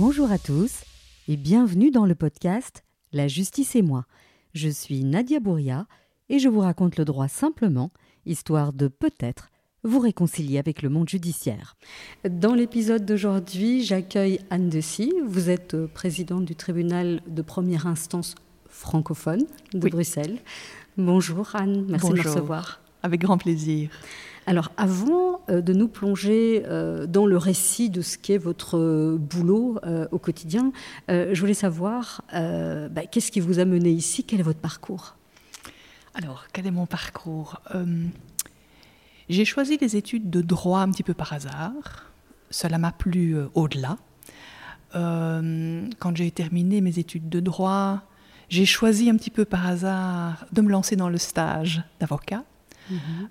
Bonjour à tous et bienvenue dans le podcast La justice et moi. Je suis Nadia Bouria et je vous raconte le droit simplement, histoire de peut-être vous réconcilier avec le monde judiciaire. Dans l'épisode d'aujourd'hui, j'accueille Anne Dessy. Vous êtes euh, présidente du tribunal de première instance francophone de Bruxelles. Bonjour Anne, merci de me recevoir. Avec grand plaisir. Alors avant euh, de nous plonger euh, dans le récit de ce qu'est votre boulot au quotidien, je voulais savoir bah, qu'est-ce qui vous a mené ici, quel est votre parcours? Alors, quel est mon parcours? J'ai choisi les études de droit un petit peu par hasard. Cela m'a plu euh, au-delà. Euh, quand j'ai terminé mes études de droit, j'ai choisi un petit peu par hasard de me lancer dans le stage d'avocat.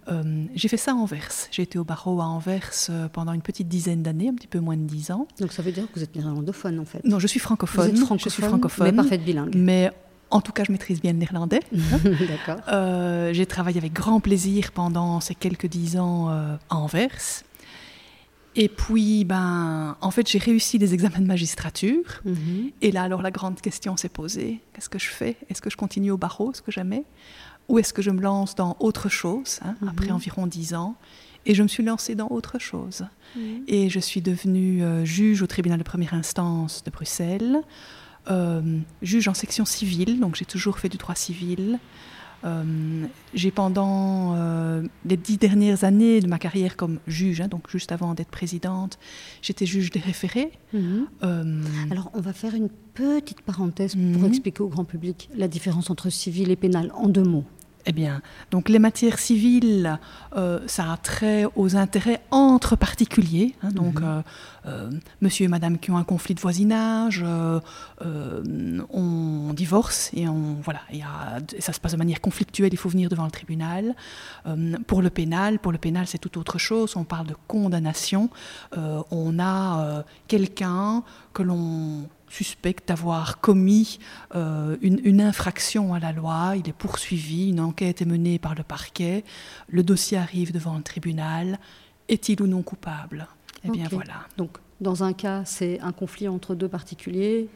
Euh, j'ai fait ça à Anvers. J'ai été au barreau à Anvers pendant une petite dizaine d'années, un petit peu moins de dix ans. Donc ça veut dire que vous êtes néerlandophone en fait Non, je suis francophone. Vous êtes je suis francophone, mais parfaite bilingue. Mais en tout cas, je maîtrise bien le néerlandais. D'accord. Euh, j'ai travaillé avec grand plaisir pendant ces quelques dix ans euh, à Anvers. Et puis, ben, en fait, j'ai réussi les examens de magistrature. Mhm. Et là, alors, la grande question s'est posée qu'est-ce que je fais? Est-ce que je continue au barreau, ce que j'aimais Ou est-ce que je me lance dans autre chose, hein, mhm. après environ dix ans et je me suis lancée dans autre chose. Et je suis devenue euh, juge au tribunal de première instance de Bruxelles. Euh, juge en section civile, donc j'ai toujours fait du droit civil. Euh, j'ai pendant euh, les dix dernières années de ma carrière comme juge, hein, donc juste avant d'être présidente, j'étais juge des référés. Mhm. Alors on va faire une petite parenthèse pour mhm. expliquer au grand public la différence entre civil et pénal en deux mots. Eh bien, donc les matières civiles, euh, ça a trait aux intérêts entre particuliers. Hein, donc, mhm. euh, euh, monsieur et madame qui ont un conflit de voisinage, on divorce et on voilà, a, ça se passe de manière conflictuelle. Il faut venir devant le tribunal. pour le pénal, pour le pénal, c'est tout autre chose. On parle de condamnation. on a quelqu'un que l'on suspecte d'avoir commis euh, une, infraction à la loi, il est poursuivi, une enquête est menée par le parquet, le dossier arrive devant le tribunal, est-il ou non coupable? Eh bien voilà. Donc dans un cas, c'est un conflit entre deux particuliers,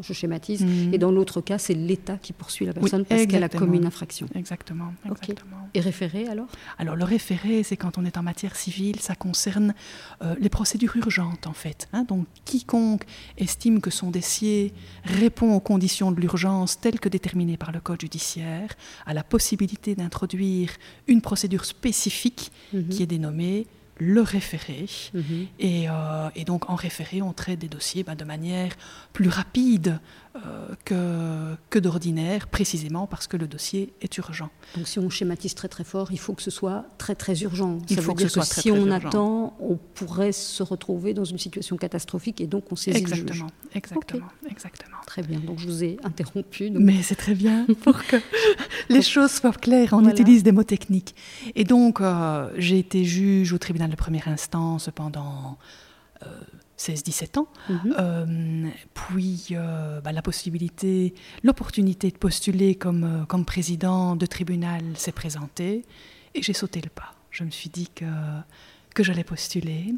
je schématise. Mhm. Et dans l'autre cas, c'est l'État qui poursuit la personne parce qu'elle a commis une infraction. Exactement. Et référé alors? Alors le référé, c'est quand on est en matière civile, ça concerne euh, les procédures urgentes en fait. Hein. Donc quiconque estime que son dossier répond aux conditions de l'urgence telles que déterminées par le Code judiciaire a la possibilité d'introduire une procédure spécifique mhm. qui est dénommée le référé. Mhm. Euh, et, donc en référé, on traite des dossiers bah, de manière plus rapide que, que d'ordinaire, précisément parce que le dossier est urgent. Donc si on schématise très très fort, il faut que ce soit très très urgent. Il faut que, ce soit si on attend, on pourrait se retrouver dans une situation catastrophique et donc on saisit exactement, le juge. Exactement, exactement. Très bien, donc je vous ai interrompu. Mais c'est très bien pour que les choses soient claires, on utilise des mots techniques. Et donc euh, j'ai été juge au tribunal de première instance pendant... Euh, 16-17 ans. Mhm. Euh, puis euh, bah, la possibilité, l'opportunité de postuler comme, euh, comme président de tribunal s'est présentée et j'ai sauté le pas. Je me suis dit que, que j'allais postuler.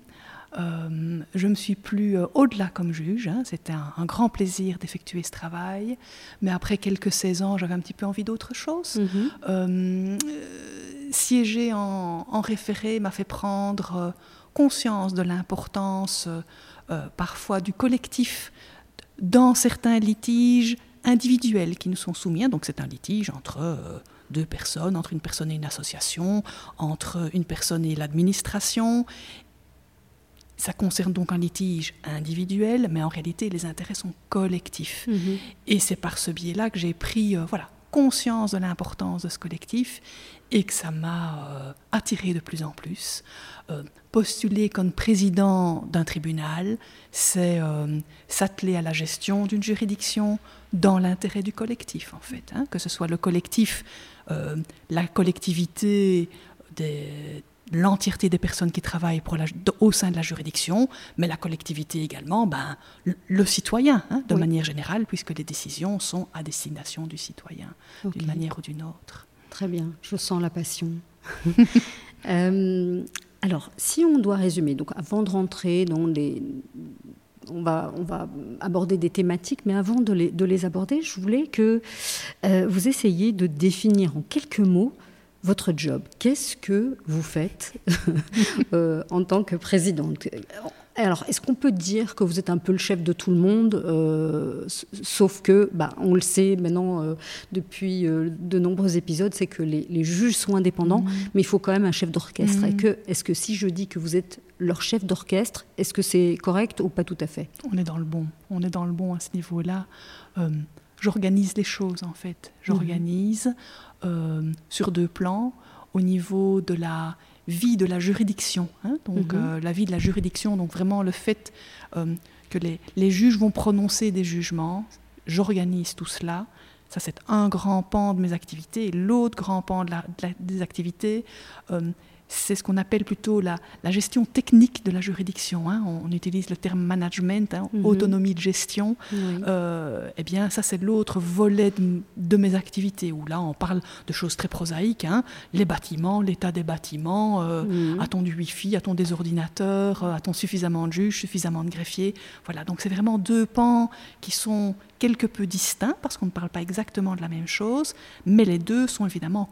je me suis plus au-delà comme juge. Hein. C'était un, grand plaisir d'effectuer ce travail. Mais après quelques 16 ans, j'avais un petit peu envie d'autre chose. Mhm. siéger en, en référé m'a fait prendre conscience de l'importance euh, parfois du collectif dans certains litiges individuels qui nous sont soumis. Hein. Donc c'est un litige entre euh, deux personnes, entre une personne et une association, entre une personne et l'administration. Ça concerne donc un litige individuel, mais en réalité, les intérêts sont collectifs. Mm-hmm. Et c'est par ce biais-là que j'ai pris euh, voilà, conscience de l'importance de ce collectif et que ça m'a euh, attiré de plus en plus. Euh, postuler comme président d'un tribunal, c'est euh, s'atteler à la gestion d'une juridiction dans l'intérêt du collectif, en fait. Hein. que ce soit le collectif, la collectivité des, l'entièreté des personnes qui travaillent pour la, au sein de la juridiction, mais la collectivité également, ben, le, citoyen, hein, de manière générale, puisque les décisions sont à destination du citoyen, d'une manière ou d'une autre. Très bien, je sens la passion. Euh, alors, si on doit résumer, donc avant de rentrer dans les on va, on va aborder des thématiques, mais avant de les, de les aborder, je voulais que euh, vous essayiez de définir en quelques mots votre job. Qu'est-ce que vous faites euh, en tant que présidente? Alors, est-ce qu'on peut dire que vous êtes un peu le chef de tout le monde, euh, sauf que, bah, on le sait maintenant euh, depuis de nombreux épisodes, c'est que les, juges sont indépendants, mmh. mais il faut quand même un chef d'orchestre. Mmh. que, est-ce que si je dis que vous êtes leur chef d'orchestre, est-ce que c'est correct ou pas tout à fait? On est dans le bon. On est dans le bon à ce niveau-là. J'organise les choses en fait. J'organise. Sur deux plans. Au niveau de la vie de la juridiction. Hein, donc mhm. euh, la vie de la juridiction, donc vraiment le fait euh, que les, les, juges vont prononcer des jugements, j'organise tout cela. Ça, c'est un grand pan de mes activités. L'autre grand pan de la, des activités, euh, c'est ce qu'on appelle plutôt la, gestion technique de la juridiction. Hein. On, utilise le terme management, hein, mhm. autonomie de gestion. Euh, eh bien, ça, c'est l'autre volet de, mes activités, où là, on parle de choses très prosaïques. Hein. Les bâtiments, l'état des bâtiments, euh, mhm. a-t-on du Wi-Fi, a-t-on des ordinateurs, euh, a-t-on suffisamment de juges, suffisamment de greffiers? Voilà, donc c'est vraiment deux pans qui sont quelque peu distincts, parce qu'on ne parle pas exactement de la même chose, mais les deux sont évidemment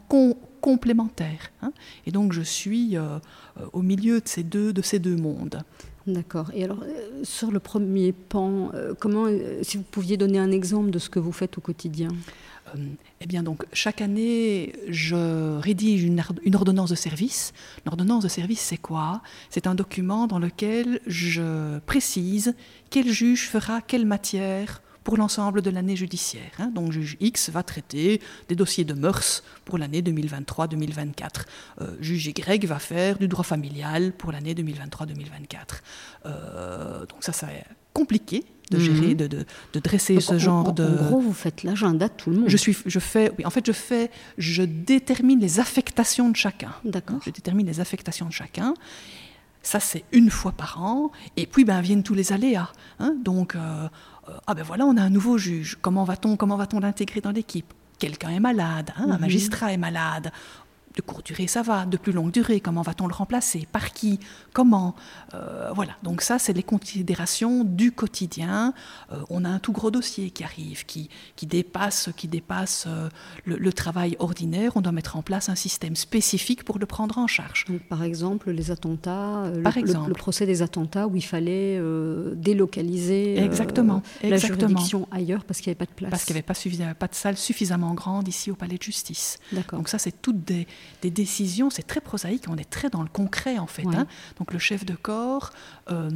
complémentaires. Hein. Et donc je suis euh, euh, au milieu de ces deux, de ces deux mondes. D'accord. Et alors, euh, sur le premier pan, comment, si vous pouviez donner un exemple de ce que vous faites au quotidien? Eh bien, donc, chaque année, je rédige une, une ordonnance de service. L'ordonnance de service, c'est quoi? C'est un document dans lequel je précise quel juge fera quelle matière pour l'ensemble de l'année judiciaire. Hein. Donc juge X va traiter des dossiers de mœurs pour l'année 2023-2024. Euh, juge Y va faire du droit familial pour l'année 2023-2024. Euh, donc ça, c'est compliqué de gérer, mhm. de, de, dresser ce genre de. En gros, vous faites l'agenda de tout le monde. Je suis, je fais, oui, en fait, je fais, je détermine les affectations de chacun. D'accord. Je détermine les affectations de chacun. Ça, c'est une fois par an. Et puis, ben, viennent tous les aléas. Hein. Donc, euh, ah ben voilà, on a un nouveau juge. Comment va-t-on comment va-t-on l'intégrer dans l'équipe? Quelqu'un est malade, hein, un mhm. magistrat est malade de courte durée, ça va. De plus longue durée, comment va-t-on le remplacer Par qui Comment euh, Voilà. Donc ça, c'est les considérations du quotidien. Euh, on a un tout gros dossier qui arrive, qui, qui dépasse, qui dépasse euh, le, travail ordinaire. On doit mettre en place un système spécifique pour le prendre en charge. par exemple, les attentats, par exemple. Le, procès des attentats où il fallait délocaliser exactement, la juridiction ailleurs parce qu'il n'y avait pas de place. Parce qu'il n'y avait pas, pas de salle suffisamment grande ici au palais de justice. Donc ça, c'est toutes des, des décisions, c'est très prosaïque, on est très dans le concret en fait. Hein. Donc le chef de corps euh,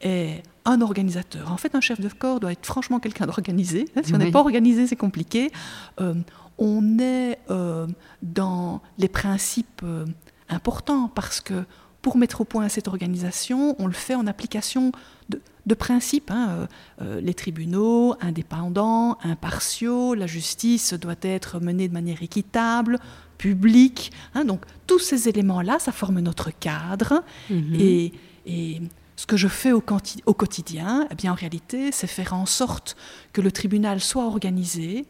est un organisateur. En fait, un chef de corps doit être franchement quelqu'un d'organisé. Hein. Si on n'est pas organisé, c'est compliqué. Euh, on est euh, dans les principes importants parce que pour mettre au point cette organisation, on le fait en application de, principes. Hein. les tribunaux indépendants, impartiaux, la justice doit être menée de manière équitable, public. Hein, donc tous ces éléments-là, ça forme notre cadre. Mhm. Et, ce que je fais au, au quotidien, eh bien, en réalité, c'est faire en sorte que le tribunal soit organisé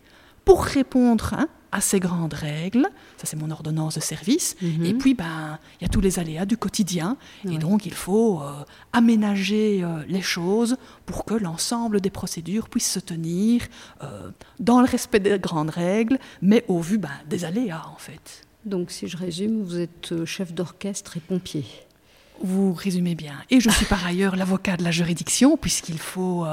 pour répondre hein, à ces grandes règles. Ça, c'est mon ordonnance de service. Mhm. Et puis, ben, il y a tous les aléas du quotidien. Et donc, il faut euh, aménager euh, les choses pour que l'ensemble des procédures puissent se tenir euh, dans le respect des grandes règles, mais au vu ben, des aléas, en fait. Donc, si je résume, vous êtes chef d'orchestre et pompier. Vous résumez bien. Et je suis par ailleurs l'avocat de la juridiction, puisqu'il faut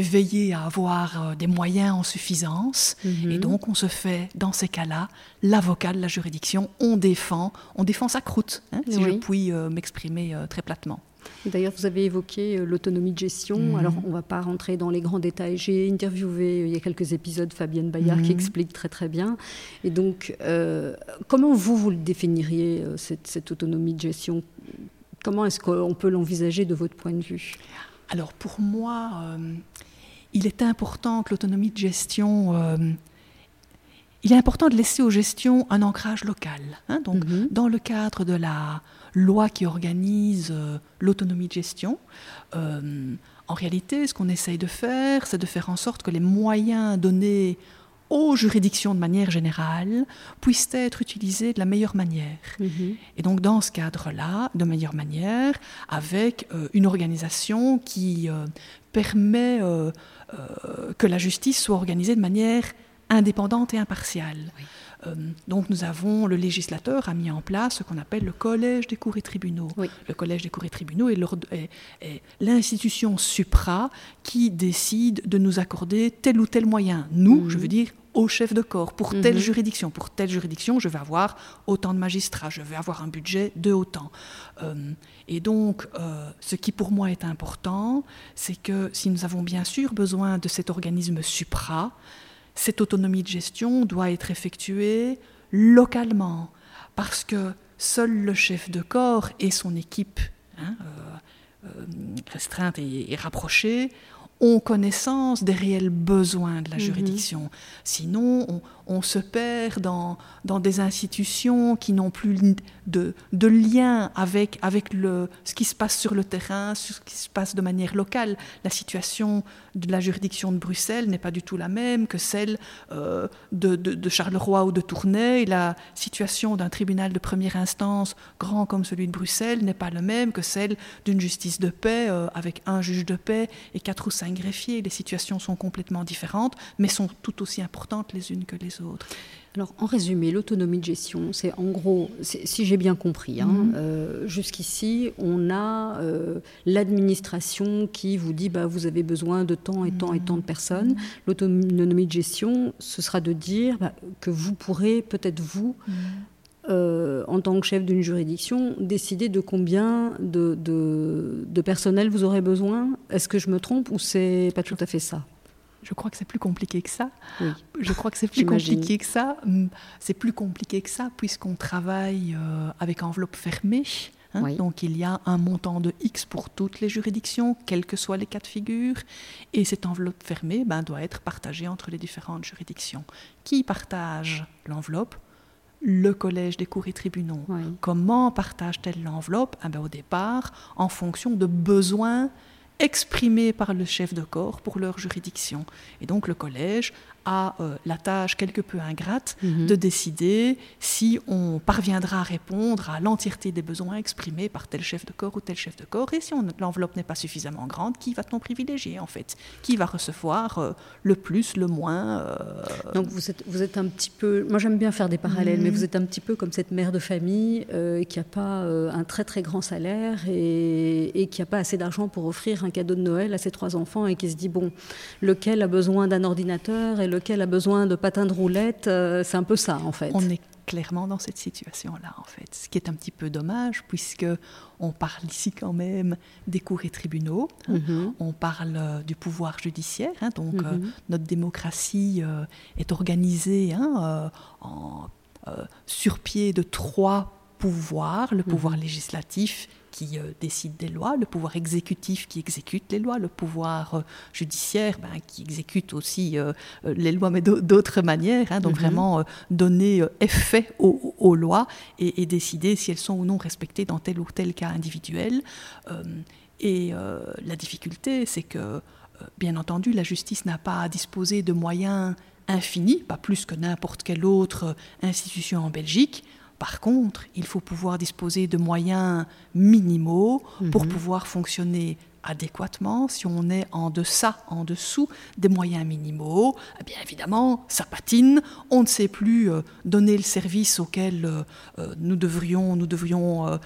veiller à avoir euh, des moyens en suffisance. Mhm. Et donc, on se fait, dans ces cas-là, l'avocat de la juridiction. On défend, on défend sa croûte, hein, si je puis euh, m'exprimer très platement. D'ailleurs, vous avez évoqué l'autonomie de gestion. Mhm. Alors, on ne va pas rentrer dans les grands détails. J'ai interviewé il y a quelques épisodes Fabienne Bayard qui mhm. explique très très bien. Et donc, comment vous, vous le définiriez, cette, cette autonomie de gestion? Comment est-ce qu'on peut l'envisager de votre point de vue? Alors pour moi, euh, il est important que l'autonomie de gestion... Euh, il est important de laisser aux gestions un ancrage local. Hein. donc, mhm. dans le cadre de la loi qui organise euh, l'autonomie de gestion, en réalité, ce qu'on essaye de faire, c'est de faire en sorte que les moyens donnés aux juridictions de manière générale puissent être utilisées de la meilleure manière. Mhm. Et donc dans ce cadre-là, de meilleure manière, avec euh, une organisation qui euh, permet euh, que la justice soit organisée de manière indépendante et impartiale. Euh, donc nous avons, le législateur a mis en place ce qu'on appelle le collège des cours et tribunaux. Le collège des cours et tribunaux est, l'institution supra qui décide de nous accorder tel ou tel moyen. Nous, mhm. je veux dire, au chef de corps, pour telle mhm. juridiction. Pour telle juridiction, je vais avoir autant de magistrats, je vais avoir un budget de autant. Euh, et donc, euh, ce qui pour moi est important, c'est que si nous avons bien sûr besoin de cet organisme supra, cette autonomie de gestion doit être effectuée localement, parce que seul le chef de corps et son équipe hein, euh, restreinte et, rapprochée ont connaissance des réels besoins de la mhm. juridiction. Sinon, on, se perd dans, dans des institutions qui n'ont plus de, de, lien avec, avec le, ce qui se passe sur le terrain, ce qui se passe de manière locale. La situation de la juridiction de Bruxelles n'est pas du tout la même que celle euh, de, de, Charleroi ou de Tournai. la situation d'un tribunal de première instance, grand comme celui de Bruxelles, n'est pas la même que celle d'une justice de paix euh, avec un juge de paix et quatre ou cinq greffiers. Les situations sont complètement différentes, mais sont tout aussi importantes les unes que les autres. Alors, en résumé, l'autonomie de gestion, c'est en gros, si j'ai bien compris, hein, mhm. euh, jusqu'ici, on a euh, l'administration qui vous dit bah, vous avez besoin de tant et tant et tant de personnes. Mhm. L'autonomie de gestion, ce sera de dire bah, que vous pourrez, peut-être vous, mhm. Euh, en tant que chef d'une juridiction, décider de combien de, de personnel vous aurez besoin. Est-ce que je me trompe ou c'est pas tout à fait ça? Je crois que c'est plus compliqué que ça. Je crois que c'est plus compliqué que ça. C'est plus compliqué que ça puisqu'on travaille euh, avec enveloppe fermée. Hein. Donc il y a un montant de X pour toutes les juridictions, quels que soient les cas de figure. Et cette enveloppe fermée ben, doit être partagée entre les différentes juridictions. Qui partage l'enveloppe le collège des cours et tribunaux. Comment partage-t-elle l'enveloppe? Eh ben, Au départ, en fonction de besoins exprimés par le chef de corps pour leur juridiction. Et donc le collège a euh, la tâche quelque peu ingrate mhm. de décider si on parviendra à répondre à l'entièreté des besoins exprimés par tel chef de corps ou tel chef de corps. Et si l'enveloppe n'est pas suffisamment grande, qui va-t-on privilégier en fait? Qui va recevoir euh, le plus, le moins euh? Donc vous êtes, vous êtes un petit peu, moi j'aime bien faire des parallèles, mais mhm. vous êtes un petit peu comme cette mère de famille qui n'a pas un très très grand salaire et, et qui n'a pas assez d'argent pour offrir un cadeau de Noël à ses trois enfants et qui se dit, bon, lequel a besoin d'un ordinateur et lequel a besoin de patins de roulette. Euh, c'est un peu ça, en fait. On est clairement dans cette situation-là, en fait. Ce qui est un petit peu dommage, puisque on parle ici quand même des cours et tribunaux. Hein. Mhm. On parle euh, du pouvoir judiciaire. Hein. donc, euh, mhm. notre démocratie est organisée hein, en, sur pied de trois pouvoirs le mhm. pouvoir législatif qui euh, décide des lois, le pouvoir exécutif qui exécute les lois, le pouvoir euh, judiciaire ben, qui exécute aussi euh, les lois, mais d'autres manières. Hein, donc mhm. vraiment donner effet aux, lois et, décider si elles sont ou non respectées dans tel ou tel cas individuel. et la difficulté, c'est que, bien entendu, la justice n'a pas à disposer de moyens infinis, pas plus que n'importe quelle autre institution en Belgique. Par contre, il faut pouvoir disposer de moyens minimaux pour mhm. pouvoir fonctionner adéquatement, si on est en deçà, en dessous des moyens minimaux, eh bien évidemment, ça patine, on ne sait plus euh, donner le service auquel euh, euh, nous devrions, nous devrions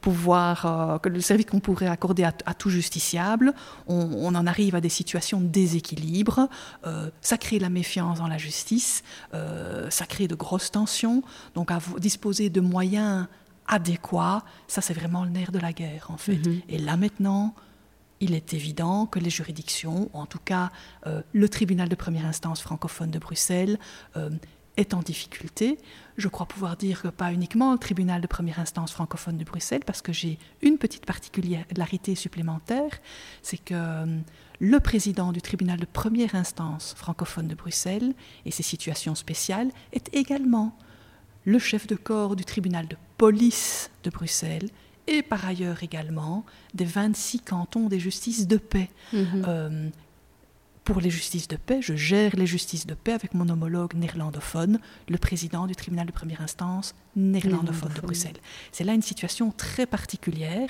pouvoir, le service qu'on pourrait accorder à, tout justiciable, on, en arrive à des situations de déséquilibre, ça crée la méfiance dans la justice, ça crée de grosses tensions, donc à disposer de moyens adéquat, ça c'est vraiment le nerf de la guerre en fait. Mhm. Et là maintenant, il est évident que les juridictions, ou en tout cas euh, le tribunal de première instance francophone de Bruxelles, euh, est en difficulté. Je crois pouvoir dire que pas uniquement le tribunal de première instance francophone de Bruxelles, parce que j'ai une petite particularité supplémentaire, c'est que euh, le président du tribunal de première instance francophone de Bruxelles, et ses situations spéciales, est également le chef de corps du tribunal de police de Bruxelles et par ailleurs également des 26 cantons des justices de paix. Mhm. Euh, pour les justices de paix, je gère les justices de paix avec mon homologue néerlandophone, le président du tribunal de première instance néerlandophone de Bruxelles. C'est là une situation très particulière,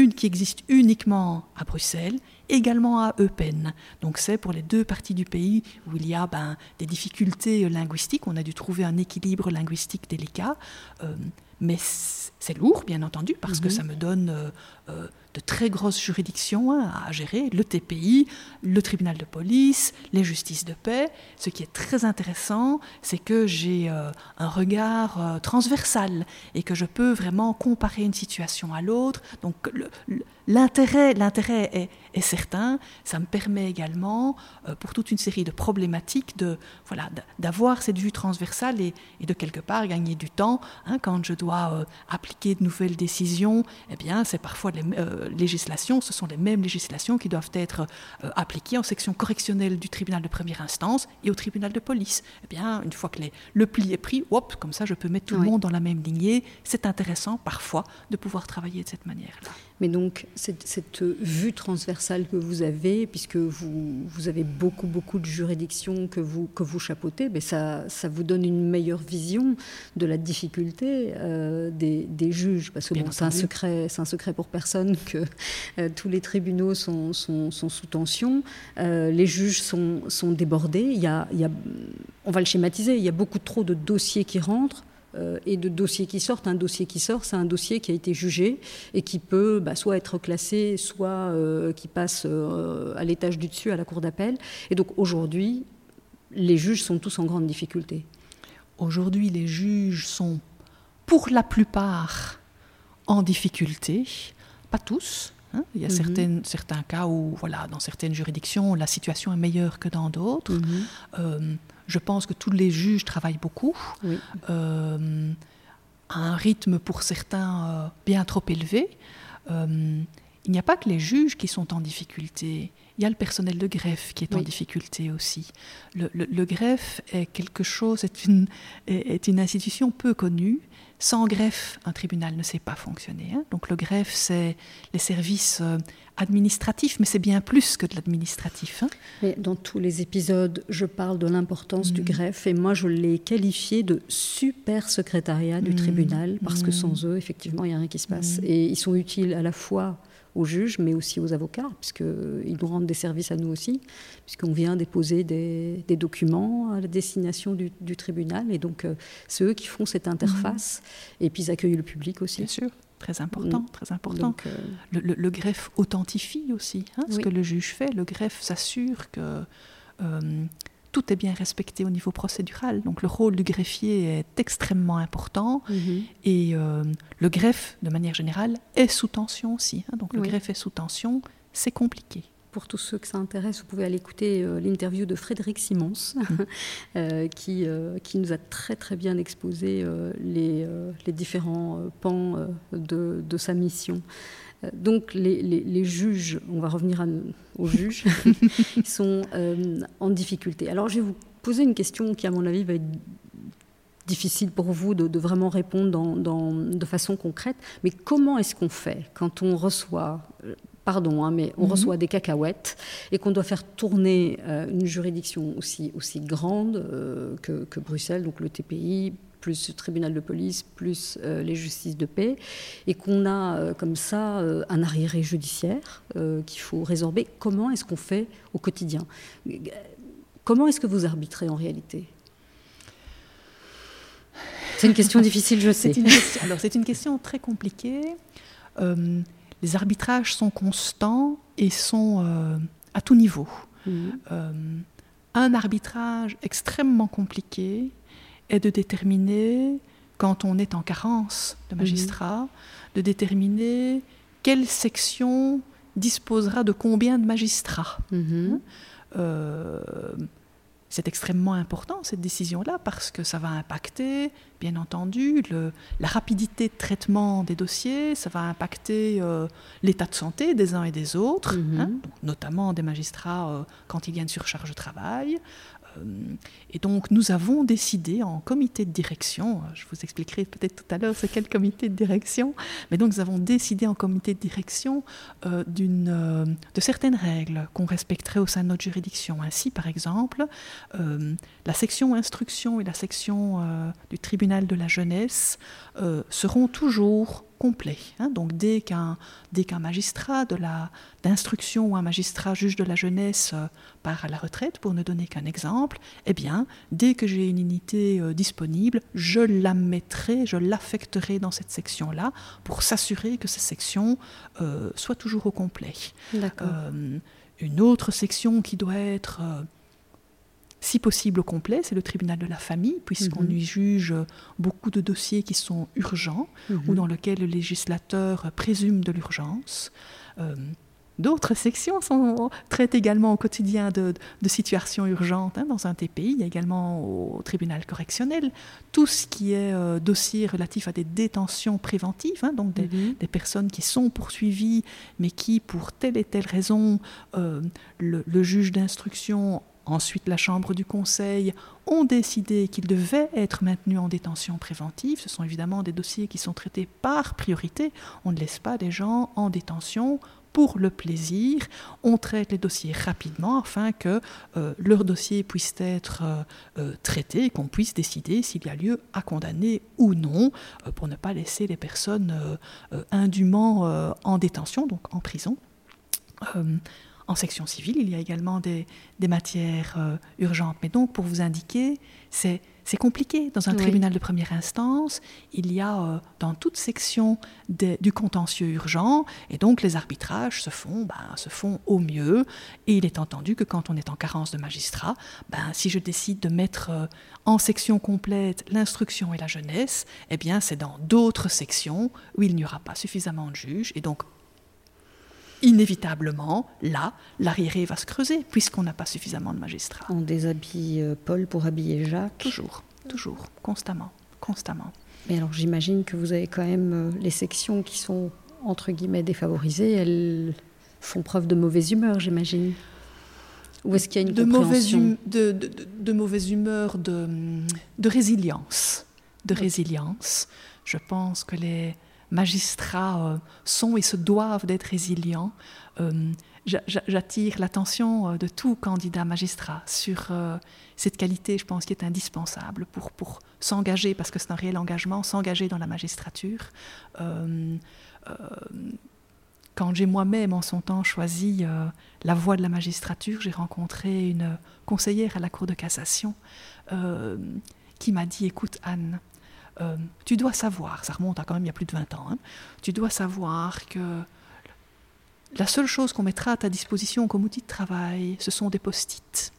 une qui existe uniquement à Bruxelles, également à Eupen. Donc c'est pour les deux parties du pays où il y a ben, des difficultés linguistiques, on a dû trouver un équilibre linguistique délicat. Euh, mais c'est lourd, bien entendu, parce que mhm. ça me donne euh, euh, de très grosses juridictions hein, à gérer, le TPI, le tribunal de police, les justices de paix. Ce qui est très intéressant, c'est que j'ai euh, un regard transversal et que je peux vraiment comparer une situation à l'autre. Donc l'intérêt, est, certain. Ça me permet également, pour toute une série de problématiques, de voilà, d'avoir cette vue transversale et, et, de quelque part gagner du temps hein, quand je dois appliquer de nouvelles décisions. Eh bien, c'est parfois les euh, législations, ce sont les mêmes législations qui doivent être euh, appliquées en section correctionnelle du tribunal de première instance et au tribunal de police. Eh bien, une fois que le pli est pris, hop, comme ça, je peux mettre tout le monde dans la même lignée. C'est intéressant parfois de pouvoir travailler de cette manière-là. Mais donc, cette, cette, vue transversale que vous avez, puisque vous, vous, avez beaucoup, beaucoup de juridictions que vous, que vous chapeautez, mais ça, ça vous donne une meilleure vision de la difficulté euh, des, des, juges. Parce que bon, c'est un, secret, un secret pour personne que euh, tous les tribunaux sont, sont, sont sous tension. Euh, les juges sont, sont débordés. Il y, a, il y a, on va le schématiser, il y a beaucoup trop de dossiers qui rentrent et de dossiers qui sortent. Un dossier qui sort, c'est un dossier qui a été jugé et qui peut bah, soit être classé, soit euh, qui passe euh, à l'étage du dessus à la cour d'appel. Et donc aujourd'hui, les juges sont tous en grande difficulté. Aujourd'hui, les juges sont pour la plupart en difficulté, pas tous. Hein. Il y a mhm. certaines, certains cas où, voilà, dans certaines juridictions, la situation est meilleure que dans d'autres. Mhm. Je pense que tous les juges travaillent beaucoup, euh, à un rythme pour certains euh, bien trop élevé. Euh, il n'y a pas que les juges qui sont en difficulté. Il y a le personnel de greffe qui est en difficulté aussi. Le, greffe est quelque chose, est une, est une institution peu connue sans greffe, un tribunal ne sait pas fonctionner. Hein. Donc le greffe, c'est les services euh, administratifs, mais c'est bien plus que de l'administratif. Hein. Dans tous les épisodes, je parle de l'importance du mm. greffe et moi je l'ai qualifié de super secrétariat du mm. tribunal parce que mm. sans eux, effectivement, il n'y a rien qui se passe. Et ils sont utiles à la fois aux juges, mais aussi aux avocats, puisqu'ils nous rendent des services à nous aussi, puisqu'on vient déposer des, documents à la destination du, tribunal. Et donc, euh, c'est eux qui font cette interface. Mhm. Et puis, ils accueillent le public aussi. Bien sûr. Très important, mm. très important. Euh, le, greffe authentifie aussi hein, ce que le juge fait. Le greffe s'assure que euh, tout est bien respecté au niveau procédural. Donc le rôle du greffier est extrêmement important mhm. et euh, le greffe, de manière générale, est sous tension aussi. Hein. Donc le greffe est sous tension, c'est compliqué. Pour tous ceux que ça intéresse, vous pouvez aller écouter euh, l'interview de Frédéric Simons, mhm. euh, qui, qui nous a très très bien exposé les, les, différents pans de, de, sa mission. Donc les, juges, on va revenir aux juges, sont euh, en difficulté. Alors je vais vous poser une question qui à mon avis va être difficile pour vous de, vraiment répondre de façon concrète, mais comment est-ce qu'on fait quand on reçoit euh, pardon, hein, mais on mhm. reçoit des cacahuètes et qu'on doit faire tourner euh, une juridiction aussi, aussi grande que, que, Bruxelles, donc le TPI, plus le tribunal de police, plus euh, les justices de paix, et qu'on a euh, comme ça euh, un arriéré judiciaire qu'il faut résorber. Comment est-ce qu'on fait au quotidien? Comment est-ce que vous arbitrez en réalité? C'est une question difficile, je sais. alors c'est une question très compliquée. les arbitrages sont constants et sont à tout niveau. Mmh. un arbitrage extrêmement compliqué est de déterminer, quand on est en carence de mhm. magistrats, de déterminer quelle section disposera de combien de magistrats. Mhm. Hein euh, c'est extrêmement important cette décision-là parce que ça va impacter, bien entendu, le, la rapidité de traitement des dossiers, ça va impacter euh, l'état de santé des uns et des autres, mhm. hein, notamment des magistrats euh, quand il y a une surcharge de travail, et donc nous avons décidé en comité de direction, je vous expliquerai peut-être tout à l'heure c'est quel comité de direction, mais donc nous avons décidé en comité de direction d'une, de certaines règles qu'on respecterait au sein de notre juridiction. Ainsi, par exemple, la section instruction et la section du tribunal de la jeunesse seront toujours complet. Hein. Donc dès qu'un magistrat de la d'instruction ou un magistrat juge de la jeunesse euh, part à la retraite, pour ne donner qu'un exemple, eh bien, dès que j'ai une unité euh, disponible, je la mettrai, je l'affecterai dans cette section-là pour s'assurer que cette section euh, soit toujours au complet. une autre section qui doit être si possible au complet, c'est le tribunal de la famille, puisqu'on mhm. y juge beaucoup de dossiers qui sont urgents mhm. ou dans lesquels le législateur présume de l'urgence. Euh, d'autres sections sont, traitent également au quotidien de, situations urgentes. Hein, dans un TPI, il y a également au tribunal correctionnel tout ce qui est euh, dossier relatif à des détentions préventives, hein, donc mhm. des, personnes qui sont poursuivies, mais qui, pour telle et telle raison, euh, le, juge d'instruction Ensuite, la Chambre du Conseil ont décidé qu'ils devaient être maintenus en détention préventive. Ce sont évidemment des dossiers qui sont traités par priorité. On ne laisse pas des gens en détention pour le plaisir. On traite les dossiers rapidement afin que euh, leur dossier puisse être euh, euh, traité et qu'on puisse décider s'il y a lieu à condamner ou non pour ne pas laisser les personnes indûment en détention, donc en prison. En section civile, il y a également des, matières euh, urgentes. Mais donc, pour vous indiquer, c'est compliqué. Dans un tribunal de première instance, il y a euh, dans toute section du contentieux urgent, et donc les arbitrages se font, ben, se font au mieux. Et il est entendu que quand on est en carence de magistrats, ben, si je décide de mettre euh, en section complète l'instruction et la jeunesse, eh bien c'est dans d'autres sections où il n'y aura pas suffisamment de juges, et donc inévitablement, là, l'arriéré va se creuser, puisqu'on n'a pas suffisamment de magistrats. On déshabille euh, Paul pour habiller Jacques Toujours, toujours, constamment, constamment. Mais alors j'imagine que vous avez quand même euh, les sections qui sont, entre guillemets, défavorisées, elles font preuve de mauvaise humeur, j'imagine. Ou est-ce qu'il y a une de mauvaise, hum, de, de, mauvaise humeur, de, de résilience. De résilience. Je pense que les, magistrats euh, sont et se doivent d'être résilients. Euh, j'attire l'attention euh, de tout candidat magistrat sur cette qualité, je pense, qui est indispensable pour, pour s'engager, parce que c'est un réel engagement, s'engager dans la magistrature. quand j'ai moi-même en son temps choisi la voie de la magistrature, j'ai rencontré une conseillère à la Cour de cassation qui m'a dit, écoute Anne, euh, tu dois savoir, ça remonte à quand même il y a plus de 20 ans, hein, tu dois savoir que la seule chose qu'on mettra à ta disposition comme outil de travail, ce sont des post-it.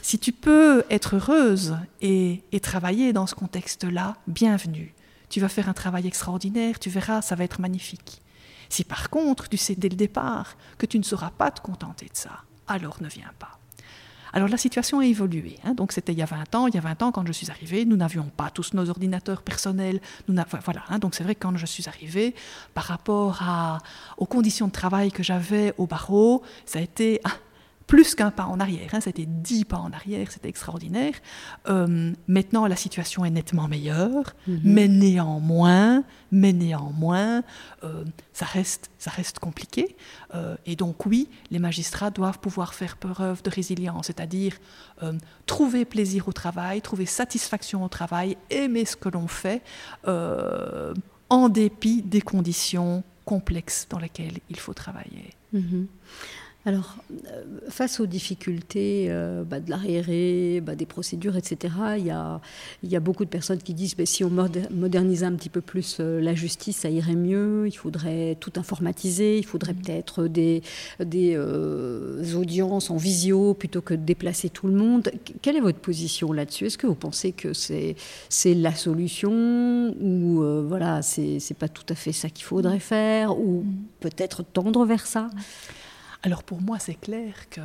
Si tu peux être heureuse et, et travailler dans ce contexte-là, bienvenue. Tu vas faire un travail extraordinaire, tu verras, ça va être magnifique. Si par contre tu sais dès le départ que tu ne sauras pas te contenter de ça, alors ne viens pas. Alors la situation a évolué. Hein. Donc c'était il y a 20 ans. Il y a 20 ans, quand je suis arrivée, nous n'avions pas tous nos ordinateurs personnels. Nous voilà. Hein. Donc c'est vrai que quand je suis arrivée, par rapport aux conditions de travail que j'avais au barreau, ça a été ah, plus qu'un pas en arrière. Hein, c'était dix pas en arrière, c'était extraordinaire. Euh, maintenant, la situation est nettement meilleure, mhm. mais néanmoins, mais néanmoins, euh, ça reste, ça reste compliqué. Euh, et donc oui, les magistrats doivent pouvoir faire preuve de résilience, c'est-à-dire trouver plaisir au travail, trouver satisfaction au travail, aimer ce que l'on fait, en dépit des conditions complexes dans lesquelles il faut travailler. Mhm. Alors, euh, face aux difficultés euh, bah, de l'arriéré, bah, des procédures, etc., il y a, y a, beaucoup de personnes qui disent que bah, si on modernisait un petit peu plus euh, la justice, ça irait mieux, il faudrait tout informatiser, il faudrait mmh. peut-être des, des audiences en visio plutôt que de déplacer tout le monde. Quelle est votre position là-dessus? Est-ce que vous pensez que c'est la solution ou voilà, c'est pas tout à fait ça qu'il faudrait faire ou mmh. peut-être tendre vers ça? Alors pour moi, c'est clair que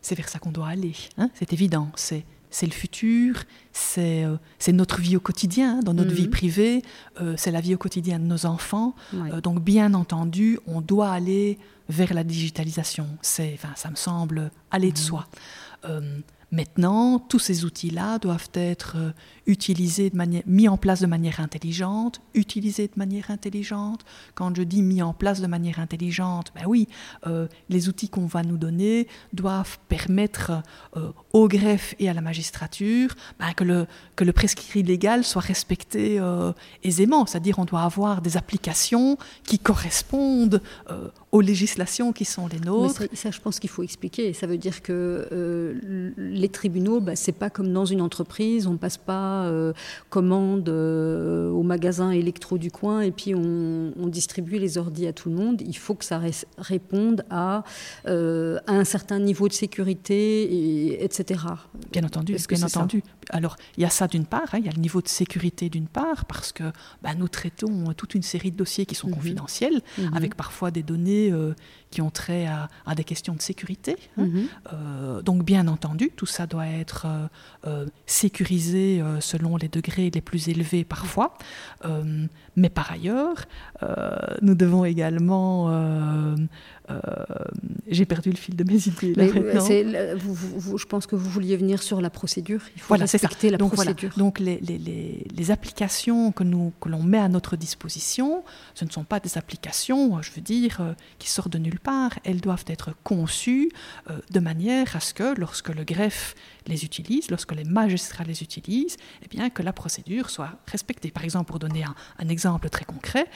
c'est vers ça qu'on doit aller. Hein. c'est évident. C'est c'est le futur, c'est euh, notre vie au quotidien, hein, dans notre vie mhm. privée, euh, c'est la vie au quotidien de nos enfants. Euh, donc bien entendu, on doit aller vers la digitalisation. C'est, ça me semble aller de mhm. soi. Maintenant, tous ces outils-là doivent être euh, utilisés de manière, mis en place de manière intelligente, utilisés de manière intelligente. Quand je dis mis en place de manière intelligente, ben oui, euh, les outils qu'on va nous donner doivent permettre euh, au greffe et à la magistrature ben, que, le, que le prescrit légal soit respecté aisément. C'est-à-dire on doit avoir des applications qui correspondent aux législations qui sont les nôtres. ça, ça, je pense qu'il faut expliquer. Ça veut dire que les tribunaux, bah, c'est pas comme dans une entreprise, on passe pas euh, commande euh, au magasin électro du coin et puis on, distribue les ordis à tout le monde. Il faut que ça réponde à, euh, à, un certain niveau de sécurité, et, etc. Bien entendu, bien entendu. Alors il y a ça d'une part, hein, il y a le niveau de sécurité d'une part, parce que bah, nous traitons toute une série de dossiers qui sont mhm. confidentiels, mhm. avec parfois des données qui ont trait à, des questions de sécurité. Hein. Mhm. donc bien entendu, tout ça doit être euh, euh, sécurisé euh, selon les degrés les plus élevés parfois. Mais par ailleurs, nous devons également euh, j'ai perdu le fil de mes idées. je pense que vous vouliez venir sur la procédure. Il faut respecter la donc, procédure. Donc les, les, les, applications que, nous, que l'on met à notre disposition, ce ne sont pas des applications, je veux dire, euh, qui sortent de nulle part. Elles doivent être conçues euh, de manière à ce que lorsque le greffe les utilise, lorsque les magistrats les utilisent, eh bien, que la procédure soit respectée. Par exemple, pour donner un, exemple très concret,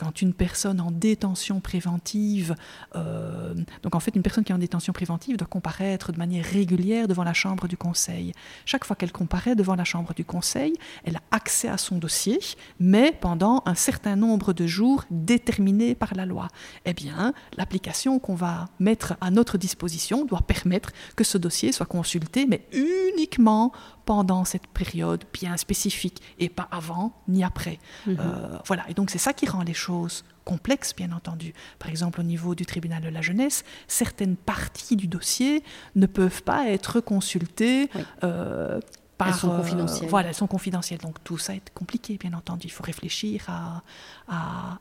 quand une personne en détention préventive, euh, donc en fait une personne qui est en détention préventive doit comparaître de manière régulière devant la chambre du conseil. Chaque fois qu'elle comparaît devant la chambre du conseil, elle a accès à son dossier, mais pendant un certain nombre de jours déterminés par la loi. Eh bien, l'application qu'on va mettre à notre disposition doit permettre que ce dossier soit consulté, mais uniquement pendant cette période bien spécifique et pas avant ni après. Mhm. Euh, voilà, et donc c'est ça qui rend les choses complexes, bien entendu. Par exemple, au niveau du tribunal de la jeunesse, certaines parties du dossier ne peuvent pas être consultées. Euh, par, elles sont euh, confidentielles. voilà, elles sont confidentielles. Donc tout ça est compliqué, bien entendu. Il faut réfléchir à,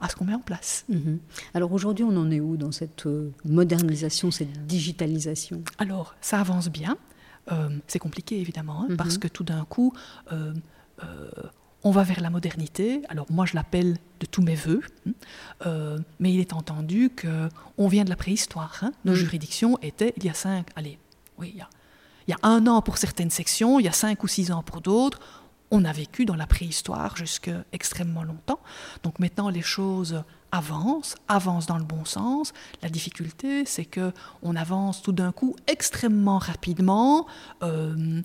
à, ce qu'on met en place. Mhm. Alors aujourd'hui, on en est où dans cette modernisation, cette digitalisation? Alors, ça avance bien. Euh, c'est compliqué évidemment, hein, parce mhm. que tout d'un coup, euh, euh, on va vers la modernité. Alors moi, je l'appelle de tous mes voeux, hein. mais il est entendu que on vient de la préhistoire. Hein. Nos mhm. juridictions étaient il y a cinq, allez, oui, il y, a, il y a un an pour certaines sections, il y a cinq ou six ans pour d'autres. On a vécu dans la préhistoire jusque extrêmement longtemps. Donc maintenant, les choses avance, avance dans le bon sens. La difficulté, c'est que on avance tout d'un coup extrêmement rapidement. Euh,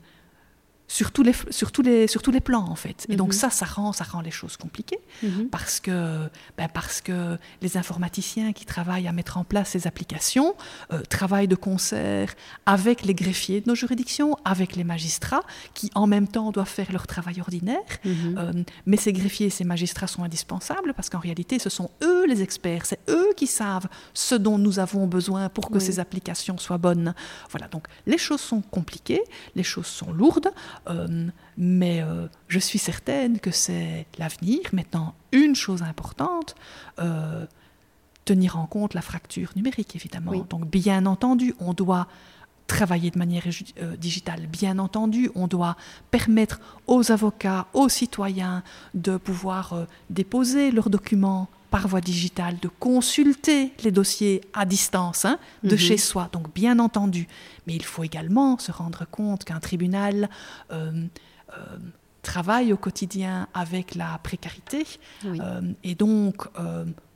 sur tous les, sur tous les, sur tous les plans, en fait. Et donc mhm. ça, ça rend, ça rend les choses compliquées, mhm. parce, que, ben parce que les informaticiens qui travaillent à mettre en place ces applications euh, travaillent de concert avec les greffiers de nos juridictions, avec les magistrats, qui en même temps doivent faire leur travail ordinaire. Mhm. Euh, mais ces greffiers et ces magistrats sont indispensables, parce qu'en réalité, ce sont eux les experts, c'est eux qui savent ce dont nous avons besoin pour que ces applications soient bonnes. Voilà, donc les choses sont compliquées, les choses sont lourdes. Euh, mais euh, je suis certaine que c'est l'avenir. Maintenant, une chose importante, euh, tenir en compte la fracture numérique, évidemment. Donc, bien entendu, on doit travailler de manière digitale. Bien entendu, on doit permettre aux avocats, aux citoyens de pouvoir déposer leurs documents par voie digitale, de consulter les dossiers à distance, hein, de mhm. chez soi, donc bien entendu. Mais il faut également se rendre compte qu'un tribunal euh, euh, travaille au quotidien avec la précarité. Euh, et donc,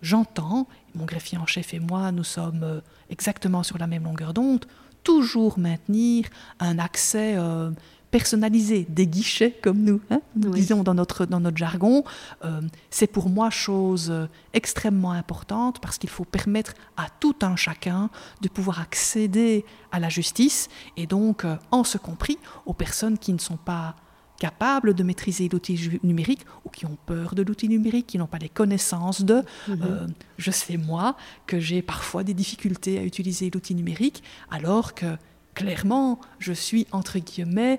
j'entends, mon greffier en chef et moi, nous sommes exactement sur la même longueur d'onde, toujours maintenir un accès personnalisé, des guichets comme nous, hein, disons dans notre, dans notre jargon, euh, c'est pour moi chose euh, extrêmement importante parce qu'il faut permettre à tout un chacun de pouvoir accéder à la justice et donc, euh, en ce compris, aux personnes qui ne sont pas capables de maîtriser l'outil numérique ou qui ont peur de l'outil numérique, qui n'ont pas les connaissances de. Mhm. je sais moi que j'ai parfois des difficultés à utiliser l'outil numérique alors que clairement, je suis entre guillemets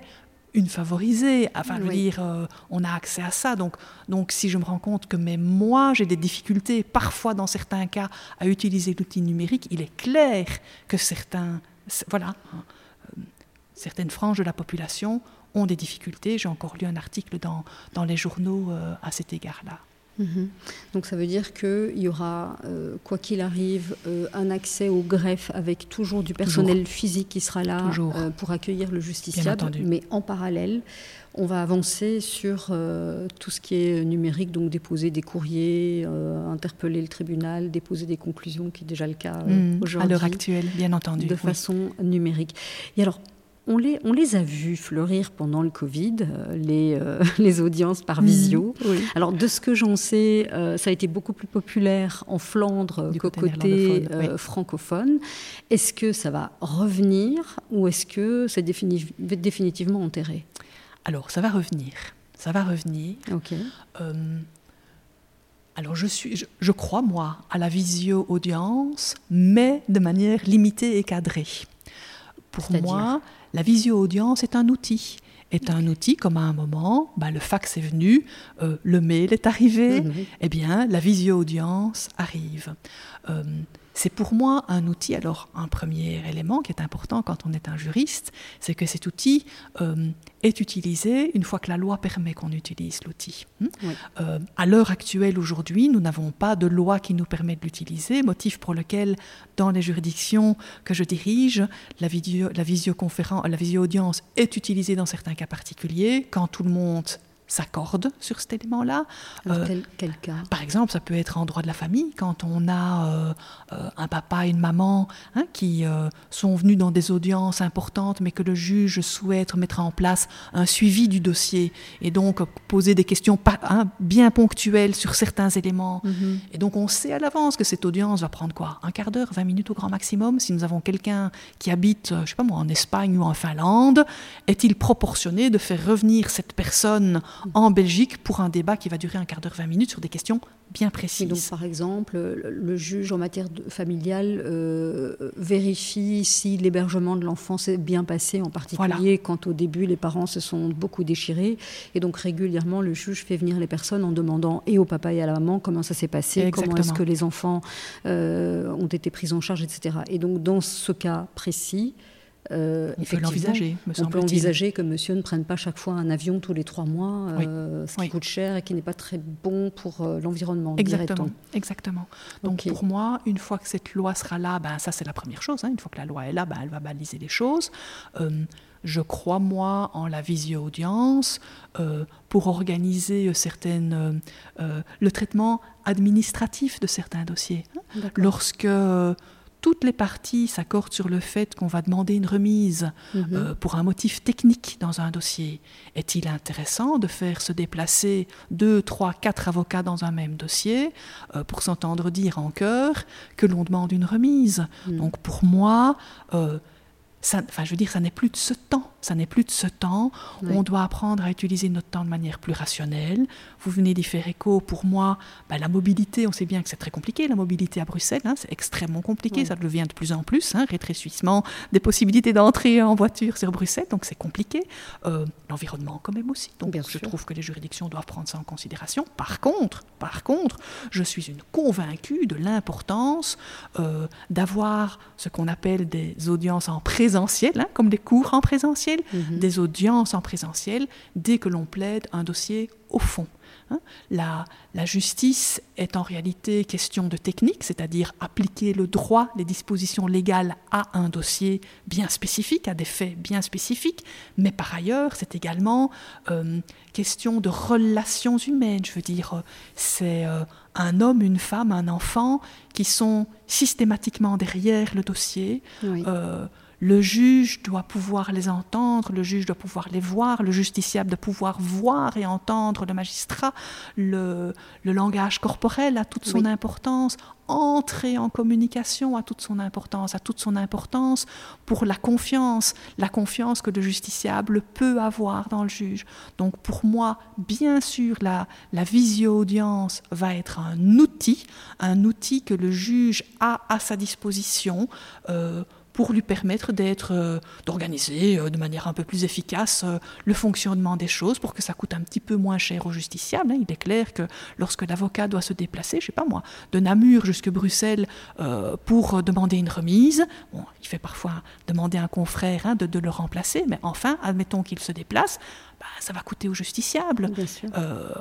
une favorisée. Enfin, je veux dire, euh, on a accès à ça. Donc, donc, si je me rends compte que même moi, j'ai des difficultés, parfois dans certains cas, à utiliser l'outil numérique, il est clair que certains, voilà, certaines franges de la population ont des difficultés. J'ai encore lu un article dans, dans les journaux euh, à cet égard-là. Mhm. Donc ça veut dire qu'il y aura, euh, quoi qu'il arrive, euh, un accès au greffe avec toujours du personnel physique qui sera là pour accueillir le justiciable. Mais en parallèle, on va avancer sur tout ce qui est numérique, donc déposer des courriers, interpeller le tribunal, déposer des conclusions, qui est déjà le cas aujourd'hui. À l'heure actuelle, bien entendu. De façon numérique. Et alors, on les, on les, a vus fleurir pendant le Covid, euh, les, euh, les, audiences par visio. Mmh, Alors, de ce que j'en sais, euh, ça a été beaucoup plus populaire en Flandre qu'au côté, francophone. Est-ce que ça va revenir ou est-ce que c'est définitivement enterré? Alors, ça va revenir. Ça va revenir. Ok. alors, je, suis, je, je, crois, moi, à la visio-audience, mais de manière limitée et cadrée. Pour moi, la visio-audience est un outil est un outil comme à un moment, bah, le fax est venu, euh, le mail est arrivé, mhm. eh bien la visio-audience arrive. Euh, c'est pour moi un outil. Alors, un premier élément qui est important quand on est un juriste, c'est que cet outil euh, est utilisé une fois que la loi permet qu'on utilise l'outil. Hmm euh, à l'heure actuelle, aujourd'hui, nous n'avons pas de loi qui nous permet de l'utiliser, motif pour lequel, dans les juridictions que je dirige, la, vidéo, la visioconférence, la visio-audience est utilisée dans certains cas particuliers, quand tout le monde s'accordent sur cet élément-là. Euh, quel, cas? Par exemple, ça peut être en droit de la famille, quand on a euh, euh, un papa et une maman hein, qui sont venus dans des audiences importantes, mais que le juge souhaite mettre en place un suivi du dossier et donc poser des questions hein, bien ponctuelles sur certains éléments. Mhm. Et donc on sait à l'avance que cette audience va prendre quoi? Un quart d'heure, 20 minutes au grand maximum. Si nous avons quelqu'un qui habite, je sais pas moi, en Espagne ou en Finlande, est-il proportionné de faire revenir cette personne en Belgique pour un débat qui va durer un quart d'heure, 20 minutes sur des questions bien précises. donc, par exemple, le juge en matière familiale euh, vérifie si l'hébergement de l'enfant s'est bien passé, en particulier quand au début les parents se sont beaucoup déchirés. Et donc régulièrement, le juge fait venir les personnes en demandant et au papa et à la maman comment ça s'est passé, comment est-ce que les enfants euh, ont été pris en charge, etc. Et donc dans ce cas précis, euh, on peut l'envisager, On peut envisager que monsieur ne prenne pas chaque fois un avion tous les trois mois, euh, ce qui coûte cher et qui n'est pas très bon pour euh, l'environnement. Exactement. Exactement. Donc pour moi, une fois que cette loi sera là, ben, ça c'est la première chose. Hein. une fois que la loi est là, ben, elle va baliser les choses. je crois, moi, en la visio-audience pour organiser certaines, le traitement administratif de certains dossiers. Hein. Lorsque toutes les parties s'accordent sur le fait qu'on va demander une remise mhm. euh, pour un motif technique dans un dossier, est-il intéressant de faire se déplacer deux, trois, quatre avocats dans un même dossier euh, pour s'entendre dire en chœur que l'on demande une remise? Mhm. Donc pour moi, euh, je veux dire, ça n'est plus de ce temps. Ça n'est plus de ce temps. On doit apprendre à utiliser notre temps de manière plus rationnelle. Vous venez d'y faire écho. Pour moi, bah, la mobilité, on sait bien que c'est très compliqué, la mobilité à Bruxelles. Hein, c'est extrêmement compliqué. Ça devient de plus en plus. Hein, rétrécissement des possibilités d'entrer en voiture sur Bruxelles. Donc c'est compliqué. Euh, l'environnement, quand même aussi. Donc je trouve que les juridictions doivent prendre ça en considération. Par contre, par contre, je suis une convaincue de l'importance euh, d'avoir ce qu'on appelle des audiences en présentiel, hein, comme des cours en présentiel, mhm. des audiences en présentiel, dès que l'on plaide un dossier au fond. Hein. La, justice est en réalité question de technique, c'est-à-dire appliquer le droit, les dispositions légales à un dossier bien spécifique, à des faits bien spécifiques, mais par ailleurs, c'est également euh, question de relations humaines. Je veux dire, c'est euh, un homme, une femme, un enfant qui sont systématiquement derrière le dossier. Euh, le juge doit pouvoir les entendre, le juge doit pouvoir les voir, le justiciable doit pouvoir voir et entendre le magistrat. Le, langage corporel a toute son importance. Entrer en communication a toute son importance, a toute son importance pour la confiance, la confiance que le justiciable peut avoir dans le juge. Donc pour moi, bien sûr, la, la visio-audience va être un outil, un outil que le juge a à sa disposition. Euh, pour lui permettre d'être, euh, d'organiser euh, de manière un peu plus efficace euh, le fonctionnement des choses, pour que ça coûte un petit peu moins cher au justiciable. Hein. Il est clair que lorsque l'avocat doit se déplacer, je sais pas moi, de Namur jusqu'à Bruxelles pour demander une remise, bon, il fait parfois demander à un confrère hein, de, le remplacer, mais enfin, admettons qu'il se déplace, bah, ça va coûter au justiciable.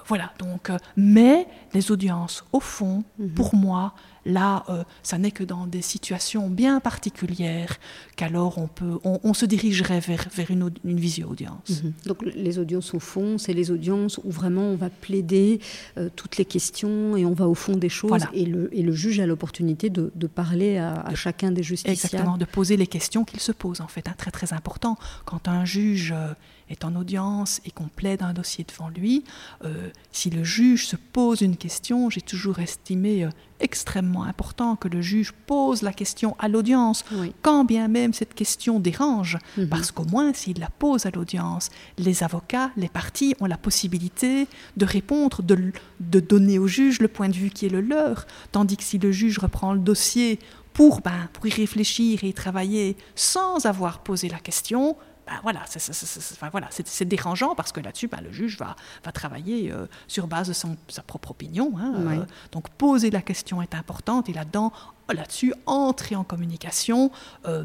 voilà, donc, mais les audiences, au fond, mhm. pour moi, Là, euh, ça n'est que dans des situations bien particulières qu'alors on, peut, on, se dirigerait vers, vers une, une visio-audience. Mhm. Donc les audiences au fond, c'est les audiences où vraiment on va plaider euh, toutes les questions et on va au fond des choses et, le, et, le, juge a l'opportunité de, de, parler à, chacun des justiciables. Exactement, de poser les questions qu'il se pose en fait, un très très important. Quand un juge... Euh, est en audience et qu'on plaide un dossier devant lui, euh, si le juge se pose une question, j'ai toujours estimé euh, extrêmement important que le juge pose la question à l'audience, quand bien même cette question dérange, mhm. parce qu'au moins s'il la pose à l'audience, les avocats, les parties ont la possibilité de répondre, de, de donner au juge le point de vue qui est le leur, tandis que si le juge reprend le dossier pour, ben, pour y réfléchir et y travailler sans avoir posé la question, ben voilà, c'est dérangeant parce que là-dessus, ben, le juge va, va travailler euh, sur base de son, sa propre opinion. Hein, euh, donc poser la question est importante et là-dedans, là-dessus, entrer en communication euh,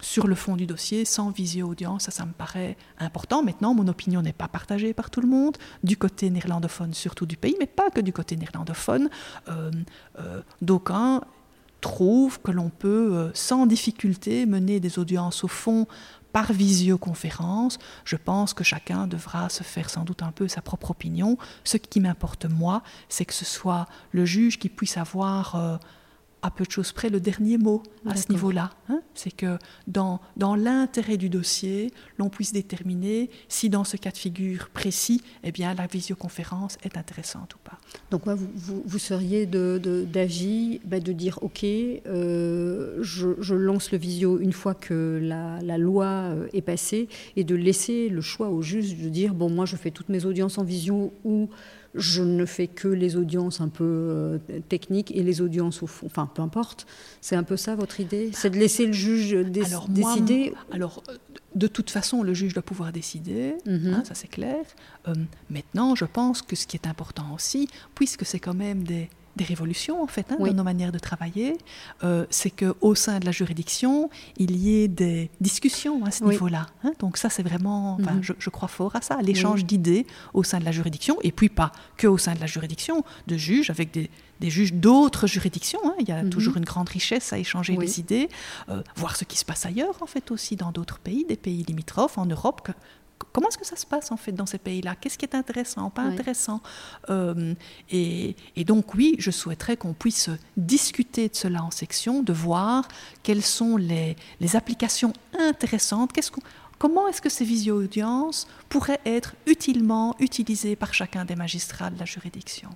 sur le fond du dossier, sans visio-audience, ça, ça me paraît important. Maintenant, mon opinion n'est pas partagée par tout le monde, du côté néerlandophone surtout du pays, mais pas que du côté néerlandophone. D'aucuns trouvent que l'on peut sans difficulté mener des audiences au fond par visioconférence. Je pense que chacun devra se faire sans doute un peu sa propre opinion. Ce qui m'importe moi, c'est que ce soit le juge qui puisse avoir euh, à peu de choses près le dernier mot à ce niveau-là. Hein. c'est que dans, dans l'intérêt du dossier, l'on puisse déterminer si dans ce cas de figure précis, eh bien, la visioconférence est intéressante ou pas. Donc vous, vous, seriez d'avis de, bah, de, dire, OK, euh, je, lance le visio une fois que la, la, loi euh, est passée, et de laisser le choix au juge de dire, bon, moi je fais toutes mes audiences en visio ou je ne fais que les audiences un peu euh, techniques et les audiences au fond, enfin peu importe. C'est un peu ça votre idée? C'est de laisser le juge décider Alors, de toute façon, le juge doit pouvoir décider, mhm. hein, ça c'est clair. Euh, maintenant, je pense que ce qui est important aussi, puisque c'est quand même des, des révolutions en fait hein, dans nos manières de travailler, euh, c'est qu'au sein de la juridiction, il y ait des discussions à ce niveau-là. Hein. Donc ça, c'est vraiment, mhm. je, crois fort à ça, l'échange d'idées au sein de la juridiction, et puis pas que au sein de la juridiction, de juges avec des, juges d'autres juridictions. Hein. Il y a mhm. toujours une grande richesse à échanger des idées, euh, voir ce qui se passe ailleurs en fait aussi dans d'autres pays, des pays limitrophes en Europe. Que, comment est-ce que ça se passe en fait dans ces pays-là? Qu'est-ce qui est intéressant, pas intéressant? Euh, et, donc oui, je souhaiterais qu'on puisse discuter de cela en section, de voir quelles sont les, applications intéressantes. comment est-ce que ces visio-audiences pourraient être utilement utilisées par chacun des magistrats de la juridiction?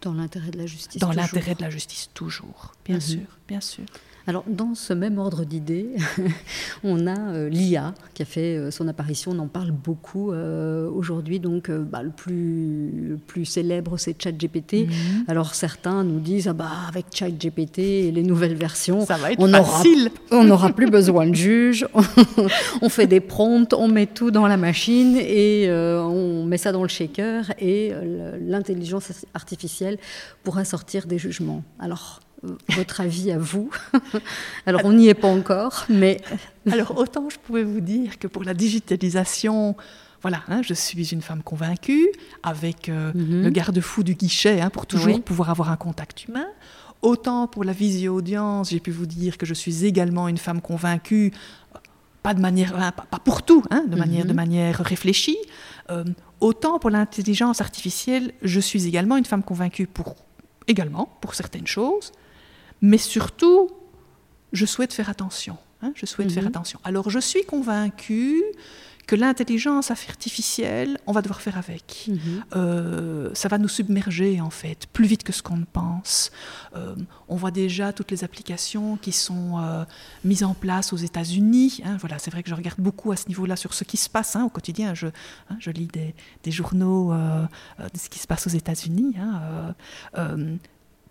Dans l'intérêt de la justice. Dans l'intérêt de la justice toujours, bien mhm. sûr, bien sûr. Alors, dans ce même ordre d'idées, on a euh, l'IA qui a fait euh, son apparition. On en parle beaucoup euh, aujourd'hui. Donc, bah, le, plus, plus célèbre, c'est ChatGPT. Mhm. Alors, certains nous disent ah bah, avec ChatGPT et les nouvelles versions, Ça va être on facile. on n'aura plus besoin de juge. on fait des prompts, on met tout dans la machine et on met ça dans le shaker et l'intelligence artificielle pourra sortir des jugements. Alors, votre avis à vous. Alors, on n'y est pas encore, mais... Alors, autant je pouvais vous dire que pour la digitalisation, voilà, hein, je suis une femme convaincue, avec euh, mhm. le garde-fou du guichet, hein, pour toujours pouvoir avoir un contact humain. Autant pour la visio-audience, j'ai pu vous dire que je suis également une femme convaincue, pas de manière, hein, pas, pour tout, de, manière, de mhm. manière réfléchie. Euh, autant pour l'intelligence artificielle, je suis également une femme convaincue pour également pour certaines choses. Mais surtout, je souhaite faire attention. Hein, je souhaite faire mhm. attention. Alors, je suis convaincue que l'intelligence artificielle, on va devoir faire avec. Mhm. Euh, ça va nous submerger, en fait, plus vite que ce qu'on ne pense. Euh, on voit déjà toutes les applications qui sont euh, mises en place aux États-Unis. Hein. voilà, c'est vrai que je regarde beaucoup à ce niveau-là sur ce qui se passe hein, au quotidien. Je, je lis des, des journaux de ce qui se passe aux États-Unis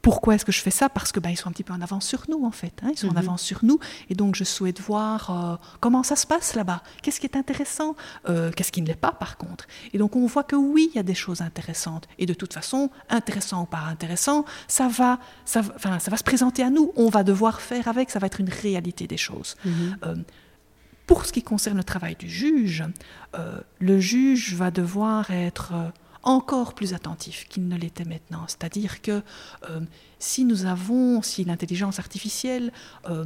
pourquoi est-ce que je fais ça? Parce que ben, ils sont un petit peu en avance sur nous, en fait. Hein. ils sont en mhm. avance sur nous. Et donc, je souhaite voir euh, comment ça se passe là-bas. Qu'est-ce qui est intéressant? Euh, Qu'est-ce qui ne l'est pas, par contre? Et donc, on voit que oui, il y a des choses intéressantes. Et de toute façon, intéressant ou pas intéressant, ça va, ça, ça va se présenter à nous. On va devoir faire avec. Ça va être une réalité des choses. Mhm. Euh, pour ce qui concerne le travail du juge, le juge va devoir être encore plus attentif qu'il ne l'était maintenant. C'est-à-dire que euh, si nous avons, si l'intelligence artificielle euh,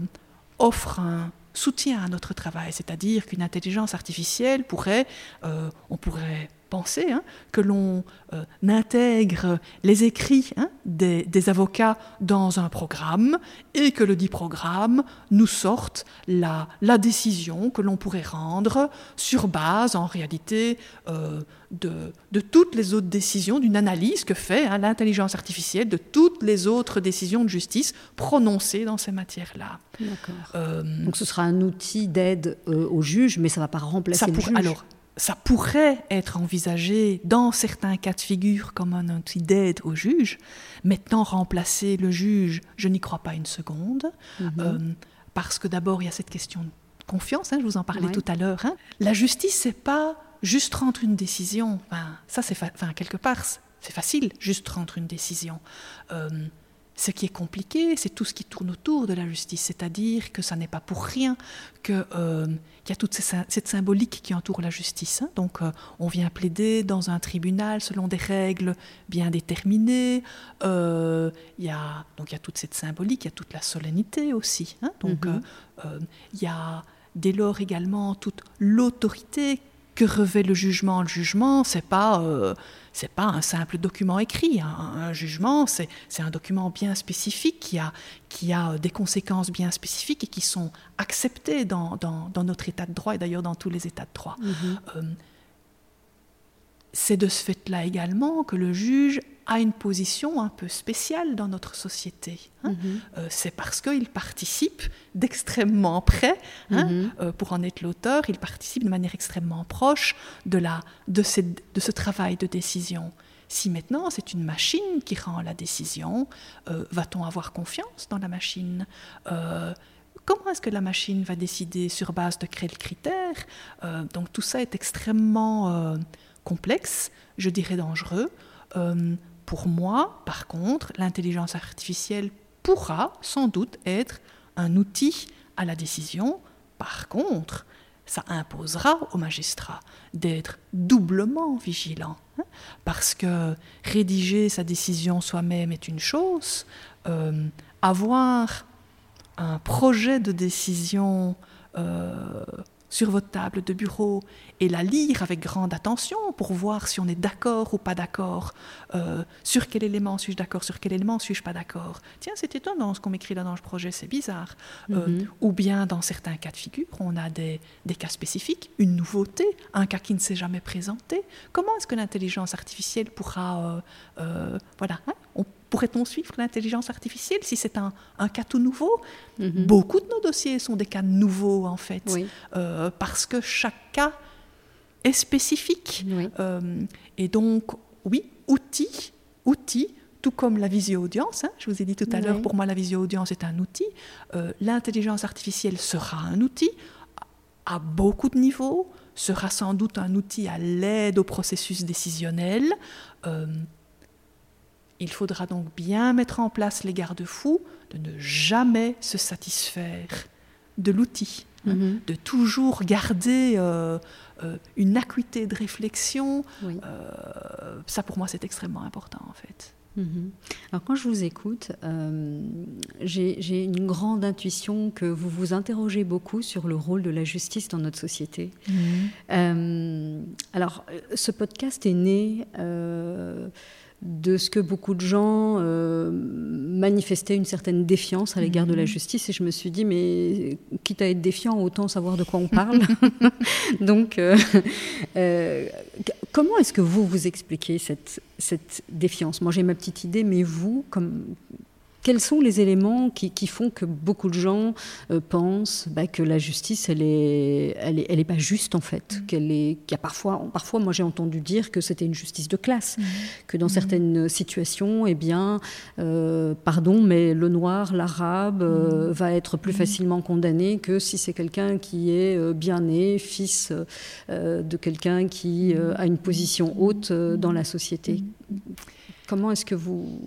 offre un soutien à notre travail, c'est-à-dire qu'une intelligence artificielle pourrait, euh, on pourrait penser hein, que l'on euh, intègre les écrits hein, des, avocats dans un programme et que le dit programme nous sorte la, la décision que l'on pourrait rendre sur base, en réalité, euh, de, de, toutes les autres décisions, d'une analyse que fait hein, l'intelligence artificielle de toutes les autres décisions de justice prononcées dans ces matières-là. Euh, Donc ce sera un outil d'aide au juge, mais ça ne va pas remplacer le juge. Alors, ça pourrait être envisagé dans certains cas de figure comme un outil d'aide au juge. Maintenant, remplacer le juge, je n'y crois pas une seconde, mhm. euh, parce que d'abord, il y a cette question de confiance, hein, je vous en parlais tout à l'heure. Hein. La justice, c'est pas juste rendre une décision. Enfin, ça, c'est enfin, quelque part, c'est facile, juste rendre une décision. Euh, ce qui est compliqué, c'est tout ce qui tourne autour de la justice, c'est-à-dire que ça n'est pas pour rien qu'il euh, y a toute cette symbolique qui entoure la justice. Hein. Donc, euh, on vient plaider dans un tribunal selon des règles bien déterminées. Euh, il y a, donc, il y a toute cette symbolique, il y a toute la solennité aussi. Hein. Donc, mhm. il y a dès lors également toute l'autorité que revêt le jugement. Le jugement, c'est pas c'est pas un simple document écrit. Un, jugement, c'est un document bien spécifique qui a, qui a des conséquences bien spécifiques et qui sont acceptées dans, dans, notre état de droit et d'ailleurs dans tous les états de droit. Mm-hmm. Euh, c'est de ce fait-là également que le juge a une position un peu spéciale dans notre société. Hein. Mhm. Euh, c'est parce qu'il participe d'extrêmement près, hein, mhm. euh, pour en être l'auteur, il participe de manière extrêmement proche de, la, de, de ce travail de décision. Si maintenant c'est une machine qui rend la décision, euh, va-t-on avoir confiance dans la machine Comment est-ce que la machine va décider sur base de quels critères Donc tout ça est extrêmement complexe, je dirais dangereux. Pour moi, par contre, l'intelligence artificielle pourra sans doute être un outil à la décision. Par contre, ça imposera aux magistrats d'être doublement vigilants. Hein, parce que rédiger sa décision soi-même est une chose, euh, avoir un projet de décision euh, sur votre table de bureau et la lire avec grande attention pour voir si on est d'accord ou pas d'accord. Euh, sur quel élément suis-je d'accord Sur quel élément suis-je pas d'accord Tiens, c'est étonnant ce qu'on m'écrit là dans le projet, c'est bizarre. Euh, mhm. Ou bien dans certains cas de figure, on a des, des, cas spécifiques, une nouveauté, un cas qui ne s'est jamais présenté. Comment est-ce que l'intelligence artificielle pourra... Euh, voilà, hein, Pourrait-on suivre l'intelligence artificielle si c'est un, cas tout nouveau? Mhm. Beaucoup de nos dossiers sont des cas nouveaux, en fait, euh, parce que chaque cas est spécifique. Euh, et donc, oui, outils, outils, tout comme la visio-audience, hein, je vous ai dit tout à l'heure, pour moi, la visio-audience est un outil. Euh, l'intelligence artificielle sera un outil à beaucoup de niveaux, sera sans doute un outil à l'aide au processus décisionnel. Il faudra donc bien mettre en place les garde-fous de ne jamais se satisfaire de l'outil, hein, mhm. de toujours garder euh, euh, une acuité de réflexion. Euh, ça, pour moi, c'est extrêmement important, en fait. Mhm. Alors quand je vous écoute, j'ai une grande intuition que vous vous interrogez beaucoup sur le rôle de la justice dans notre société. Mhm. alors ce podcast est né de ce que beaucoup de gens euh, manifestaient une certaine défiance à l'égard de la mhm. justice. Et je me suis dit, mais quitte à être défiant, autant savoir de quoi on parle. Donc, euh, euh, comment est-ce que vous vous expliquez cette, cette défiance? Moi, j'ai ma petite idée, mais vous, comme, quels sont les éléments qui, font que beaucoup de gens euh, pensent bah, que la justice, elle est, elle est, elle est pas juste en fait, mm. qu'elle est, qu'il y a parfois, parfois, moi j'ai entendu dire que c'était une justice de classe, mm. que dans mm. certaines situations, eh bien, euh, pardon, mais le noir, l'arabe euh, va être plus facilement condamné que si c'est quelqu'un qui est bien né, fils de quelqu'un qui a une position haute dans la société. Comment est-ce que vous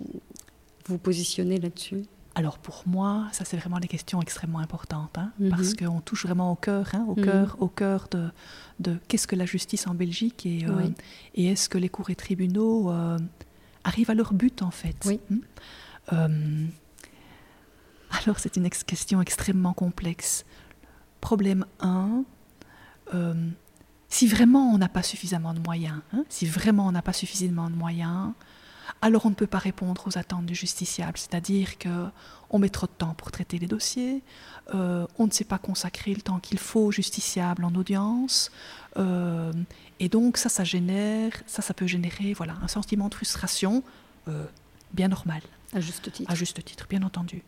vous positionnez là-dessus? Alors pour moi, ça c'est vraiment des questions extrêmement importantes, hein, mhm. parce qu'on touche vraiment au cœur, hein, au mhm. cœur, au cœur de, de qu'est-ce que la justice en Belgique et, euh, et est-ce que les cours et tribunaux euh, arrivent à leur but en fait. Oui. Hmm. Euh, alors c'est une question extrêmement complexe. Problème 1, si vraiment on n'a pas suffisamment de moyens, hein, si vraiment on n'a pas suffisamment de moyens, alors on ne peut pas répondre aux attentes du justiciable, c'est-à-dire que on met trop de temps pour traiter les dossiers, euh, on ne sait pas consacrer le temps qu'il faut au justiciable en audience, euh, et donc ça, ça génère, ça, ça peut générer, voilà, un sentiment de frustration euh, bien normal. À juste titre. À juste titre, bien entendu.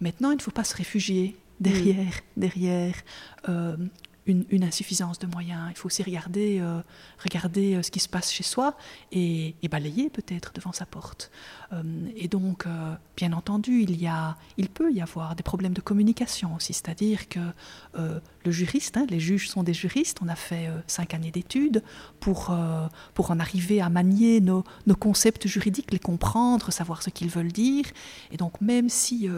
maintenant, il ne faut pas se réfugier derrière, mm. derrière une, insuffisance de moyens. Il faut aussi regarder, euh, regarder euh, ce qui se passe chez soi et, balayer peut-être devant sa porte. Euh, et donc, bien entendu, il, y a, il peut y avoir des problèmes de communication aussi, c'est-à-dire que le juriste, hein, les juges sont des juristes, on a fait cinq années d'études pour, pour en arriver à manier nos, concepts juridiques, les comprendre, savoir ce qu'ils veulent dire. Et donc, même si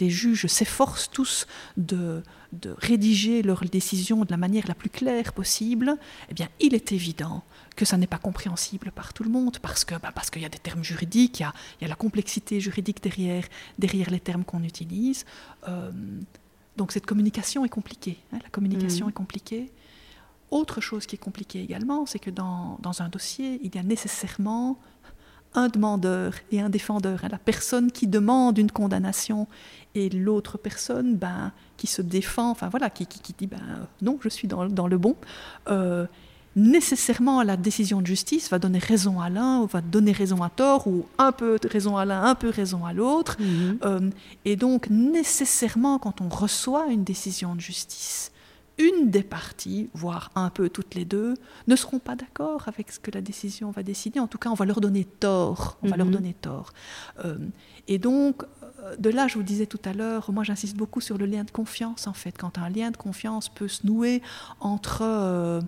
les juges s'efforcent tous de de rédiger leurs décisions de la manière la plus claire possible, eh bien, il est évident que ça n'est pas compréhensible par tout le monde parce que bah, parce qu'il y a des termes juridiques, il y a, la complexité juridique derrière derrière les termes qu'on utilise. Donc cette communication est compliquée. Hein, la communication mmh. est compliquée. Autre chose qui est compliquée également, c'est que dans, dans, un dossier, il y a nécessairement un demandeur et un défendeur. Hein, la personne qui demande une condamnation et l'autre personne ben, qui se défend, enfin voilà, qui, qui, dit ben, non, je suis dans, dans le bon. Euh, nécessairement, la décision de justice va donner raison à l'un ou va donner raison à tort, ou un peu raison à l'un, un peu raison à l'autre. Mhm. Euh, et donc, nécessairement, quand on reçoit une décision de justice, une des parties, voire un peu toutes les deux, ne seront pas d'accord avec ce que la décision va décider. En tout cas, on va leur donner tort. On va leur mhm. donner tort. Euh, et donc, de là, je vous disais tout à l'heure, moi j'insiste beaucoup sur le lien de confiance en fait. Quand un lien de confiance peut se nouer entre euh,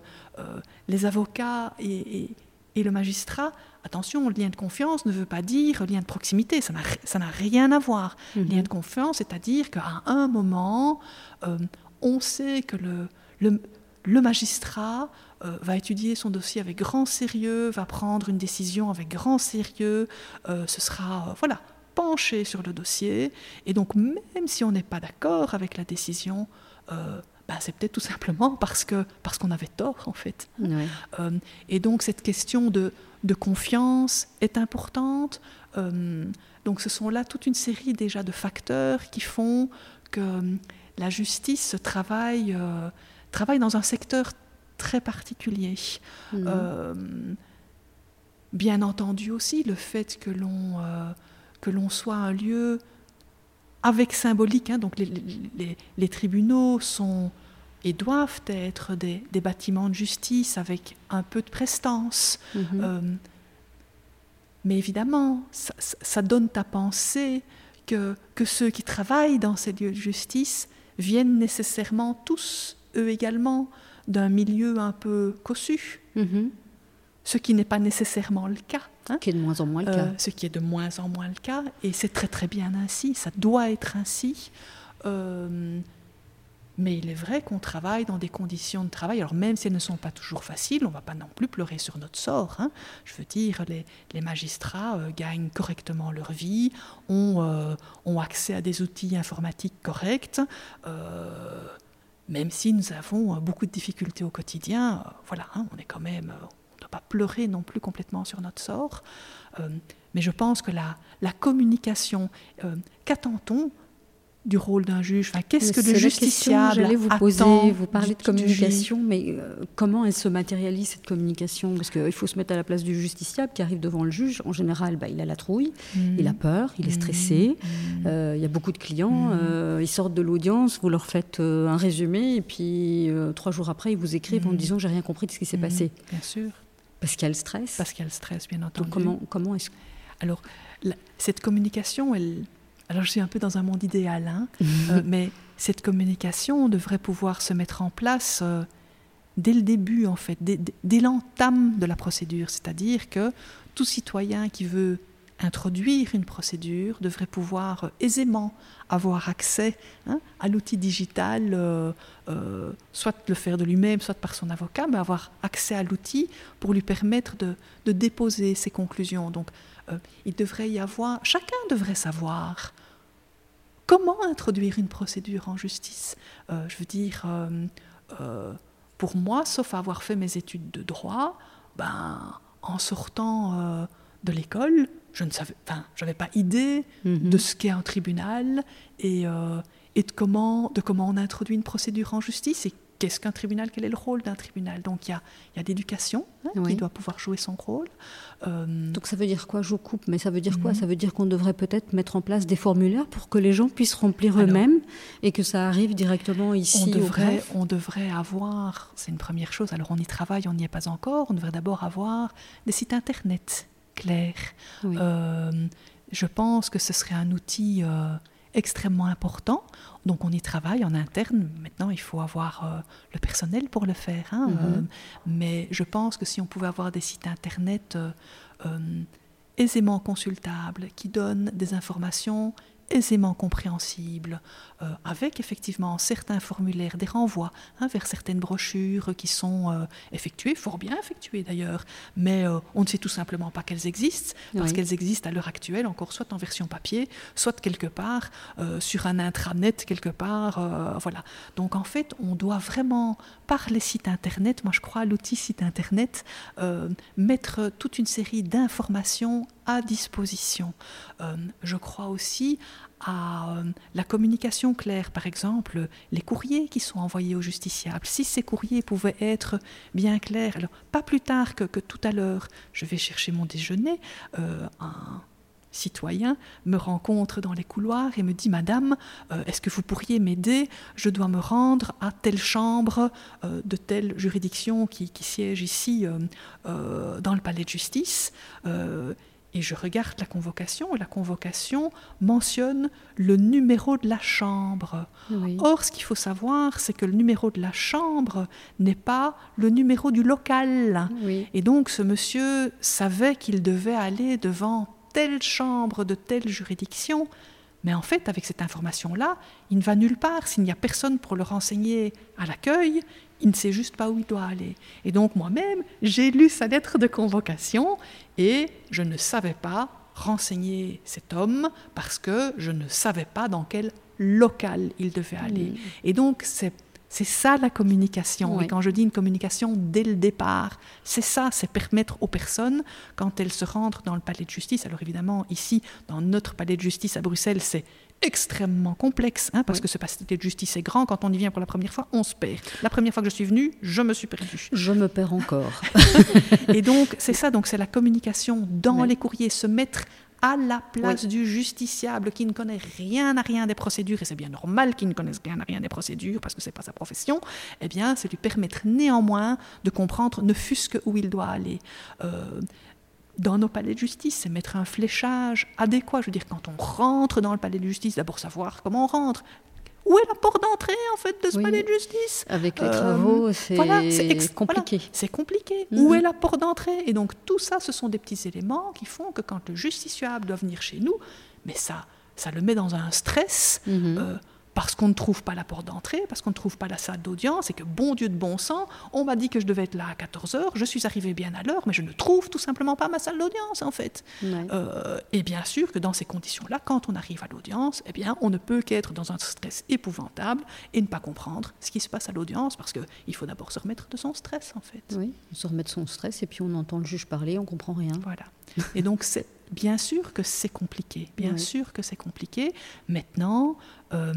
les avocats et, le magistrat, attention, le lien de confiance ne veut pas dire lien de proximité, ça n'a rien à voir. Mhm. Lien de confiance, c'est-à-dire qu'à un moment, on sait que le, le, magistrat euh, va étudier son dossier avec grand sérieux, va prendre une décision avec grand sérieux, euh, ce sera, euh, voilà, penché sur le dossier. Et donc, même si on n'est pas d'accord avec la décision, ben, c'est peut-être tout simplement parce que parce qu'on avait tort en fait. et donc cette question de, de confiance est importante. donc ce sont là toute une série déjà de facteurs qui font que la justice travaille, euh, travaille dans un secteur très particulier. Euh, bien entendu aussi le fait que l'on euh, que l'on soit un lieu avec symbolique, hein, donc les, tribunaux sont et doivent être des, bâtiments de justice avec un peu de prestance. Mhm. mais évidemment, ça, ça, donne à penser que, que ceux qui travaillent dans ces lieux de justice viennent nécessairement tous, eux également, d'un milieu un peu cossu, mhm. ce qui n'est pas nécessairement le cas. Hein? Qui est de moins en moins le cas. Euh, ce qui est de moins en moins le cas, et c'est très très bien ainsi, ça doit être ainsi. Euh, mais il est vrai qu'on travaille dans des conditions de travail, alors même si elles ne sont pas toujours faciles, on ne va pas non plus pleurer sur notre sort. Hein. Je veux dire, les, magistrats euh, gagnent correctement leur vie, ont, euh, ont, accès à des outils informatiques corrects, euh, même si nous avons beaucoup de difficultés au quotidien. voilà, hein, on est quand même, pas pleurer non plus complètement sur notre sort. mais je pense que la, la communication, qu'attend-on du rôle d'un juge? Enfin, Qu'est-ce que le justiciable J'allais vous poser, vous parlez de communication, mais euh, comment elle se matérialise cette communication? Parce qu'il faut se mettre à la place du justiciable qui arrive devant le juge. En général, bah, il a la trouille, mmh. il a peur, il est stressé. Mmh. Euh, il y a beaucoup de clients, mmh. euh, ils sortent de l'audience, vous leur faites un résumé, et puis trois jours après, ils vous écrivent en disant j'ai rien compris de ce qui s'est passé. Bien sûr. Parce qu'il y a le stress. Parce qu'il y a le stress, bien entendu. Donc comment, comment est-ce Alors, cette communication, elle alors je suis un peu dans un monde idéal, hein, euh, mais cette communication devrait pouvoir se mettre en place euh, dès le début, en fait, dès, l'entame de la procédure. C'est-à-dire que tout citoyen qui veut introduire une procédure devrait pouvoir euh, aisément avoir accès hein, à l'outil digital, soit le faire de lui-même, soit par son avocat, mais avoir accès à l'outil pour lui permettre de, déposer ses conclusions. Donc, euh, il devrait y avoir, chacun devrait savoir comment introduire une procédure en justice. Euh, je veux dire, euh, pour moi, sauf avoir fait mes études de droit, ben, en sortant de l'école, je ne savais, enfin, j'avais pas idée mhm. de ce qu'est un tribunal et, et de comment, de comment on introduit une procédure en justice et qu'est-ce qu'un tribunal, quel est le rôle d'un tribunal. Donc il y a, y a l'éducation hein, qui doit pouvoir jouer son rôle. Euh, Donc ça veut dire quoi Je vous coupe, mais ça veut dire quoi? Mhm. Ça veut dire qu'on devrait peut-être mettre en place des formulaires pour que les gens puissent remplir eux-mêmes et que ça arrive directement ici on devrait, On devrait avoir, c'est une première chose, alors on y travaille, on n'y est pas encore, on devrait d'abord avoir des sites internet clairs. Euh, je pense que ce serait un outil... Euh, extrêmement important. Donc on y travaille en interne. Maintenant, il faut avoir euh, le personnel pour le faire. Hein, mhm. euh, mais je pense que si on pouvait avoir des sites internet aisément consultables, qui donnent des informations aisément compréhensible, euh, avec effectivement certains formulaires, des renvois hein, vers certaines brochures qui sont euh, effectuées, fort bien effectuées d'ailleurs, mais euh, on ne sait tout simplement pas qu'elles existent, parce qu'elles existent à l'heure actuelle encore soit en version papier, soit quelque part sur un intranet quelque part, voilà. Donc en fait, on doit vraiment, par les sites internet, moi je crois à l'outil site internet, mettre toute une série d'informations à disposition. je crois aussi à euh, la communication claire, par exemple, les courriers qui sont envoyés aux justiciables. Si ces courriers pouvaient être bien clairs, alors pas plus tard que, tout à l'heure, je vais chercher mon déjeuner, euh, un citoyen me rencontre dans les couloirs et me dit Madame, euh, est-ce que vous pourriez m'aider? Je dois me rendre à telle chambre de telle juridiction qui siège ici dans le palais de justice et je regarde la convocation, et la convocation mentionne le numéro de la chambre. Or, ce qu'il faut savoir, c'est que le numéro de la chambre n'est pas le numéro du local. Et donc, ce monsieur savait qu'il devait aller devant telle chambre de telle juridiction, mais en fait, avec cette information-là, il ne va nulle part. S'il n'y a personne pour le renseigner à l'accueil, il ne sait juste pas où il doit aller. Et donc moi-même, j'ai lu sa lettre de convocation et je ne savais pas renseigner cet homme parce que je ne savais pas dans quel local il devait aller. Mm. Et donc c'est c'est ça la communication. Et quand je dis une communication dès le départ, c'est ça, c'est permettre aux personnes, quand elles se rendent dans le palais de justice, alors évidemment ici, dans notre palais de justice à Bruxelles, c'est extrêmement complexe, hein, parce que ce palais de justice est grand. Quand on y vient pour la première fois, on se perd. La première fois que je suis venue, je me suis perdue. Je me perds encore. et donc, c'est ça, donc c'est la communication dans les courriers, se mettre à la place du justiciable qui ne connaît rien à rien des procédures, et c'est bien normal qu'il ne connaisse rien à rien des procédures parce que ce n'est pas sa profession, eh bien, c'est lui permettre néanmoins de comprendre ne fût-ce que où il doit aller. Euh, dans nos palais de justice, c'est mettre un fléchage adéquat. Je veux dire, quand on rentre dans le palais de justice, d'abord savoir comment on rentre, où est la porte d'entrée en fait de ce palais de justice? Avec les travaux, euh, c'est compliqué. c'est compliqué. Mhm. Où est la porte d'entrée? Et donc tout ça, ce sont des petits éléments qui font que quand le justiciable doit venir chez nous, mais ça, ça le met dans un stress. Mhm. Euh, parce qu'on ne trouve pas la porte d'entrée, parce qu'on ne trouve pas la salle d'audience, et que bon Dieu de bon sang, on m'a dit que je devais être là à 14h, je suis arrivé bien à l'heure, mais je ne trouve tout simplement pas ma salle d'audience en fait. Euh, et bien sûr que dans ces conditions-là, quand on arrive à l'audience, eh bien, on ne peut qu'être dans un stress épouvantable et ne pas comprendre ce qui se passe à l'audience, parce qu'il faut d'abord se remettre de son stress en fait. Oui, se remettre de son stress, et puis on entend le juge parler, on comprend rien. Voilà. Et donc c'est bien sûr que c'est compliqué, bien sûr que c'est compliqué. Maintenant, euh,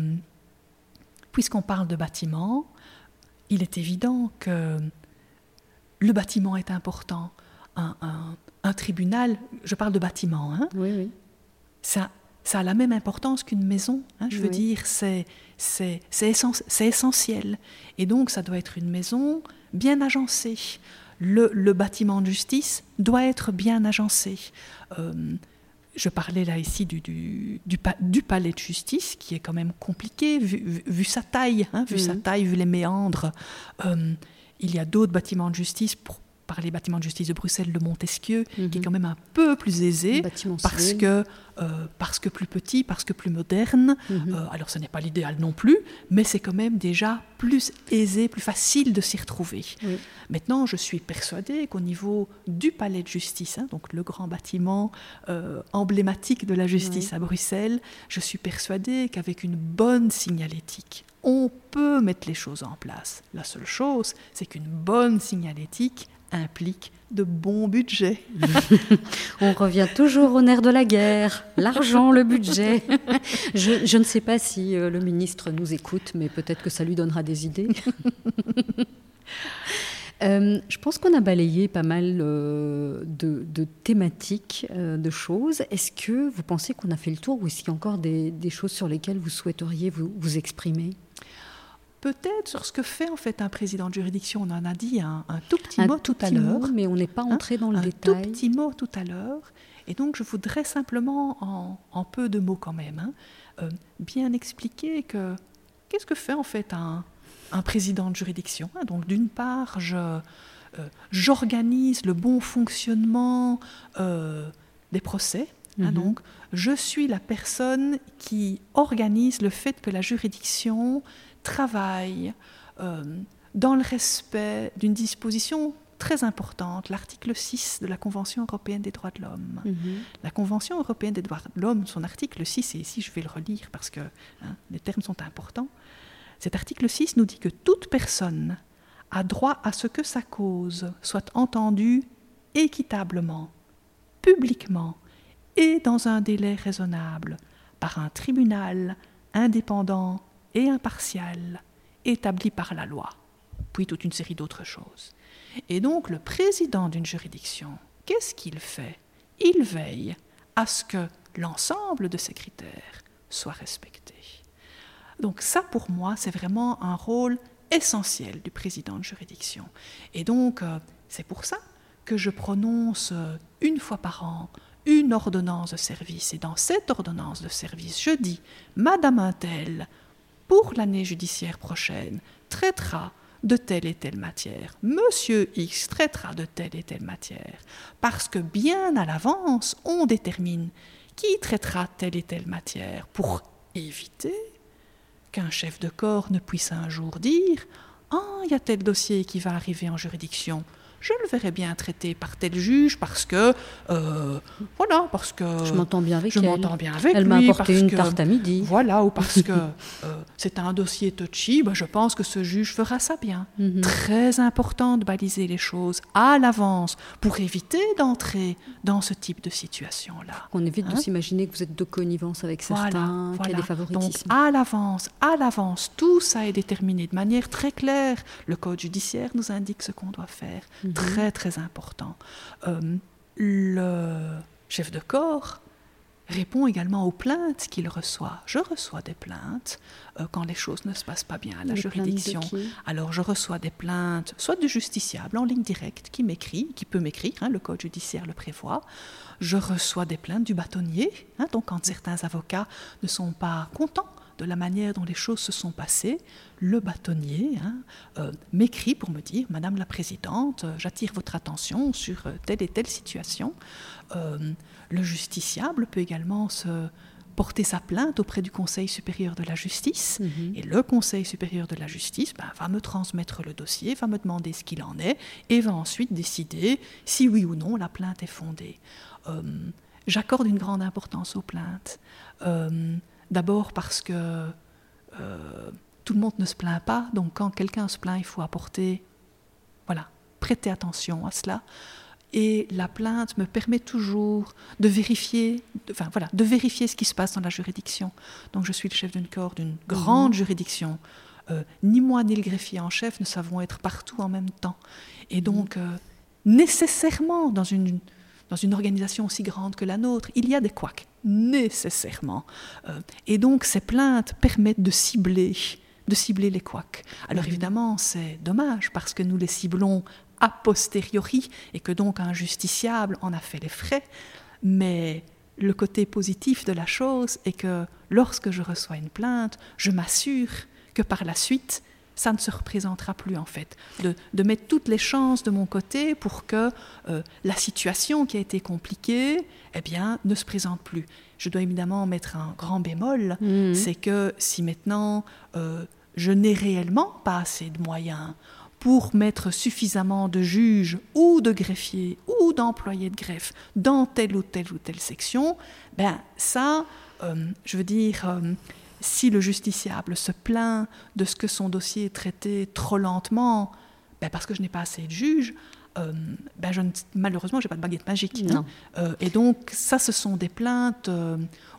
puisqu'on parle de bâtiment, il est évident que le bâtiment est important. Un, tribunal, je parle de bâtiment, hein, Ça, ça a la même importance qu'une maison. Hein, je veux dire, c'est c'est essentiel. Et donc, ça doit être une maison bien agencée. Le, bâtiment de justice doit être bien agencé. Euh, je parlais là ici du, du, palais de justice, qui est quand même compliqué, vu, sa taille, hein, vu sa mhm. taille, vu les méandres. Euh, il y a d'autres bâtiments de justice pour, par les bâtiments de justice de Bruxelles, le Montesquieu, qui est mhm. quand même un peu plus aisé, parce que, euh, parce que plus petit, parce que plus moderne. Mhm. Euh, alors ce n'est pas l'idéal non plus, mais c'est quand même déjà plus aisé, plus facile de s'y retrouver. Maintenant, je suis persuadée qu'au niveau du palais de justice, hein, donc le grand bâtiment euh, emblématique de la justice à Bruxelles, je suis persuadée qu'avec une bonne signalétique, on peut mettre les choses en place. La seule chose, c'est qu'une bonne signalétique implique de bons budgets. On revient toujours au nerf de la guerre, l'argent, le budget. Je, ne sais pas si euh, le ministre nous écoute, mais peut-être que ça lui donnera des idées. Euh, je pense qu'on a balayé pas mal euh, de, thématiques, de choses. Est-ce que vous pensez qu'on a fait le tour ou est-ce qu'il y a encore des, choses sur lesquelles vous souhaiteriez vous exprimer? Peut-être sur ce que fait en fait un président de juridiction. On en a dit un, tout petit mot tout, à l'heure. Mais on n'est pas entré hein, dans le détail. Un tout petit mot tout à l'heure. Et donc je voudrais simplement, en, peu de mots quand même, hein, euh, bien expliquer que qu'est-ce que fait en fait un, président de juridiction. Hein. Donc d'une part, je, euh, j'organise le bon fonctionnement euh, des procès. Mhm. Donc, je suis la personne qui organise le fait que la juridiction travaille euh, dans le respect d'une disposition très importante, l'article 6 de la Convention européenne des droits de l'homme. Mhm. La Convention européenne des droits de l'homme, son article 6, et ici je vais le relire parce que hein, les termes sont importants, cet article 6 nous dit que toute personne a droit à ce que sa cause soit entendue équitablement, publiquement et dans un délai raisonnable par un tribunal indépendant et impartial établi par la loi, puis toute une série d'autres choses. Et donc le président d'une juridiction, qu'est-ce qu'il fait? Il veille à ce que l'ensemble de ces critères soient respectés. Donc ça, pour moi, c'est vraiment un rôle essentiel du président de juridiction. Et donc, euh, c'est pour ça que je prononce euh, une fois par an une ordonnance de service. Et dans cette ordonnance de service, je dis, Madame Intel, pour l'année judiciaire prochaine, traitera de telle et telle matière. Monsieur X traitera de telle et telle matière. Parce que bien à l'avance, on détermine qui traitera telle et telle matière pour éviter qu'un chef de corps ne puisse un jour dire Ah, il y a tel dossier qui va arriver en juridiction je le verrais bien traité par tel juge parce que euh, voilà parce que je m'entends bien avec je elle. m'entends bien avec elle m'a apporté une tarte à midi. Voilà ou parce que euh, c'est un dossier touchy, ben, je pense que ce juge fera ça bien. Mhm. Très important de baliser les choses à l'avance pour éviter d'entrer dans ce type de situation là. On évite de hein? s'imaginer que vous êtes de connivence avec certains, qu'il y a des. Donc à l'avance, à l'avance, tout ça est déterminé de manière très claire. Le code judiciaire nous indique ce qu'on doit faire. Mhm. Très, très important. Euh, le chef de corps répond également aux plaintes qu'il reçoit. Je reçois des plaintes euh, quand les choses ne se passent pas bien à la juridiction. Alors je reçois des plaintes, soit du justiciable en ligne directe qui m'écrit, qui peut m'écrire, hein, le code judiciaire le prévoit. Je reçois des plaintes du bâtonnier, hein, donc quand certains avocats ne sont pas contents de la manière dont les choses se sont passées, le bâtonnier hein, euh, m'écrit pour me dire, Madame la Présidente, euh, j'attire votre attention sur euh, telle et telle situation. le justiciable peut également se porter sa plainte auprès du Conseil supérieur de la justice. Mhm. Et le Conseil supérieur de la justice ben, va me transmettre le dossier, va me demander ce qu'il en est, et va ensuite décider si oui ou non la plainte est fondée. J'accorde une grande importance aux plaintes. D'abord parce que euh, tout le monde ne se plaint pas, donc quand quelqu'un se plaint, il faut apporter, voilà, prêter attention à cela. Et la plainte me permet toujours de vérifier, enfin voilà, de vérifier ce qui se passe dans la juridiction. Donc je suis le chef d'une corps d'une grande mhm. juridiction. Euh, ni moi ni le greffier en chef ne savons être partout en même temps. Et donc, euh, nécessairement, dans une, dans une organisation aussi grande que la nôtre, il y a des couacs, nécessairement. Euh, et donc, ces plaintes permettent de cibler de cibler les couacs. Alors évidemment, c'est dommage parce que nous les ciblons a posteriori et que donc un justiciable en a fait les frais. Mais le côté positif de la chose est que lorsque je reçois une plainte, je m'assure que par la suite, ça ne se représentera plus en fait. De, mettre toutes les chances de mon côté pour que euh, la situation qui a été compliquée, eh bien, ne se présente plus. Je dois évidemment mettre un grand bémol, mmh. c'est que si maintenant euh, je n'ai réellement pas assez de moyens pour mettre suffisamment de juges ou de greffiers ou d'employés de greffe dans telle ou telle ou telle section, ben ça, euh, je veux dire, si le justiciable se plaint de ce que son dossier est traité trop lentement, ben parce que je n'ai pas assez de juges, euh, ben je ne, malheureusement, j'ai pas de baguette magique. Hein. et donc, ça, ce sont des plaintes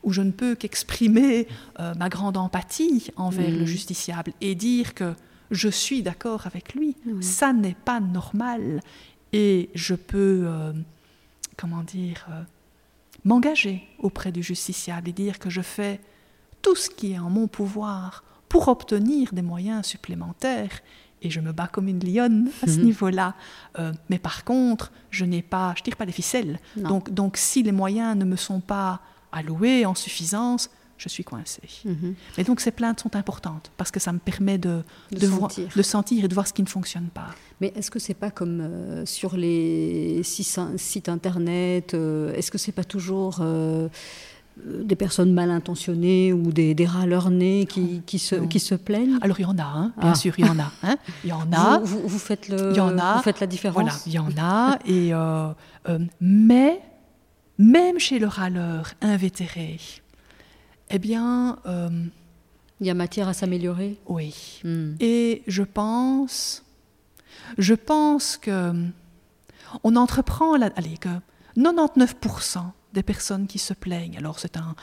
où je ne peux qu'exprimer ma grande empathie envers le mmh. justiciable et dire que je suis d'accord avec lui. Ça n'est pas normal. Et je peux, euh, comment dire, euh, m'engager auprès du justiciable et dire que je fais tout ce qui est en mon pouvoir pour obtenir des moyens supplémentaires. Et je me bats comme une lionne à ce mhm. niveau-là. Euh, mais par contre, je n'ai pas, je tire pas les ficelles. Donc, donc, si les moyens ne me sont pas alloués en suffisance, je suis coincée. Mhm. Et donc ces plaintes sont importantes parce que ça me permet de, de, sentir. de sentir et de voir ce qui ne fonctionne pas. Mais est-ce que c'est pas comme euh, sur les sites, internet euh, Est-ce que c'est pas toujours des personnes mal intentionnées ou des, des râleurs nés qui, qui, se, qui se plaignent? Alors il y en a, hein, bien ah. sûr, il y en a. Hein. il y en a. Vous, vous, faites le, il y en a, vous faites la différence? Voilà, il y en a. et, mais même chez le râleur invétéré, eh bien... Euh, il y a matière à s'améliorer? Oui. Hmm. Et je pense, je pense que on entreprend, allez, que 99% des personnes qui se plaignent, alors c'est un,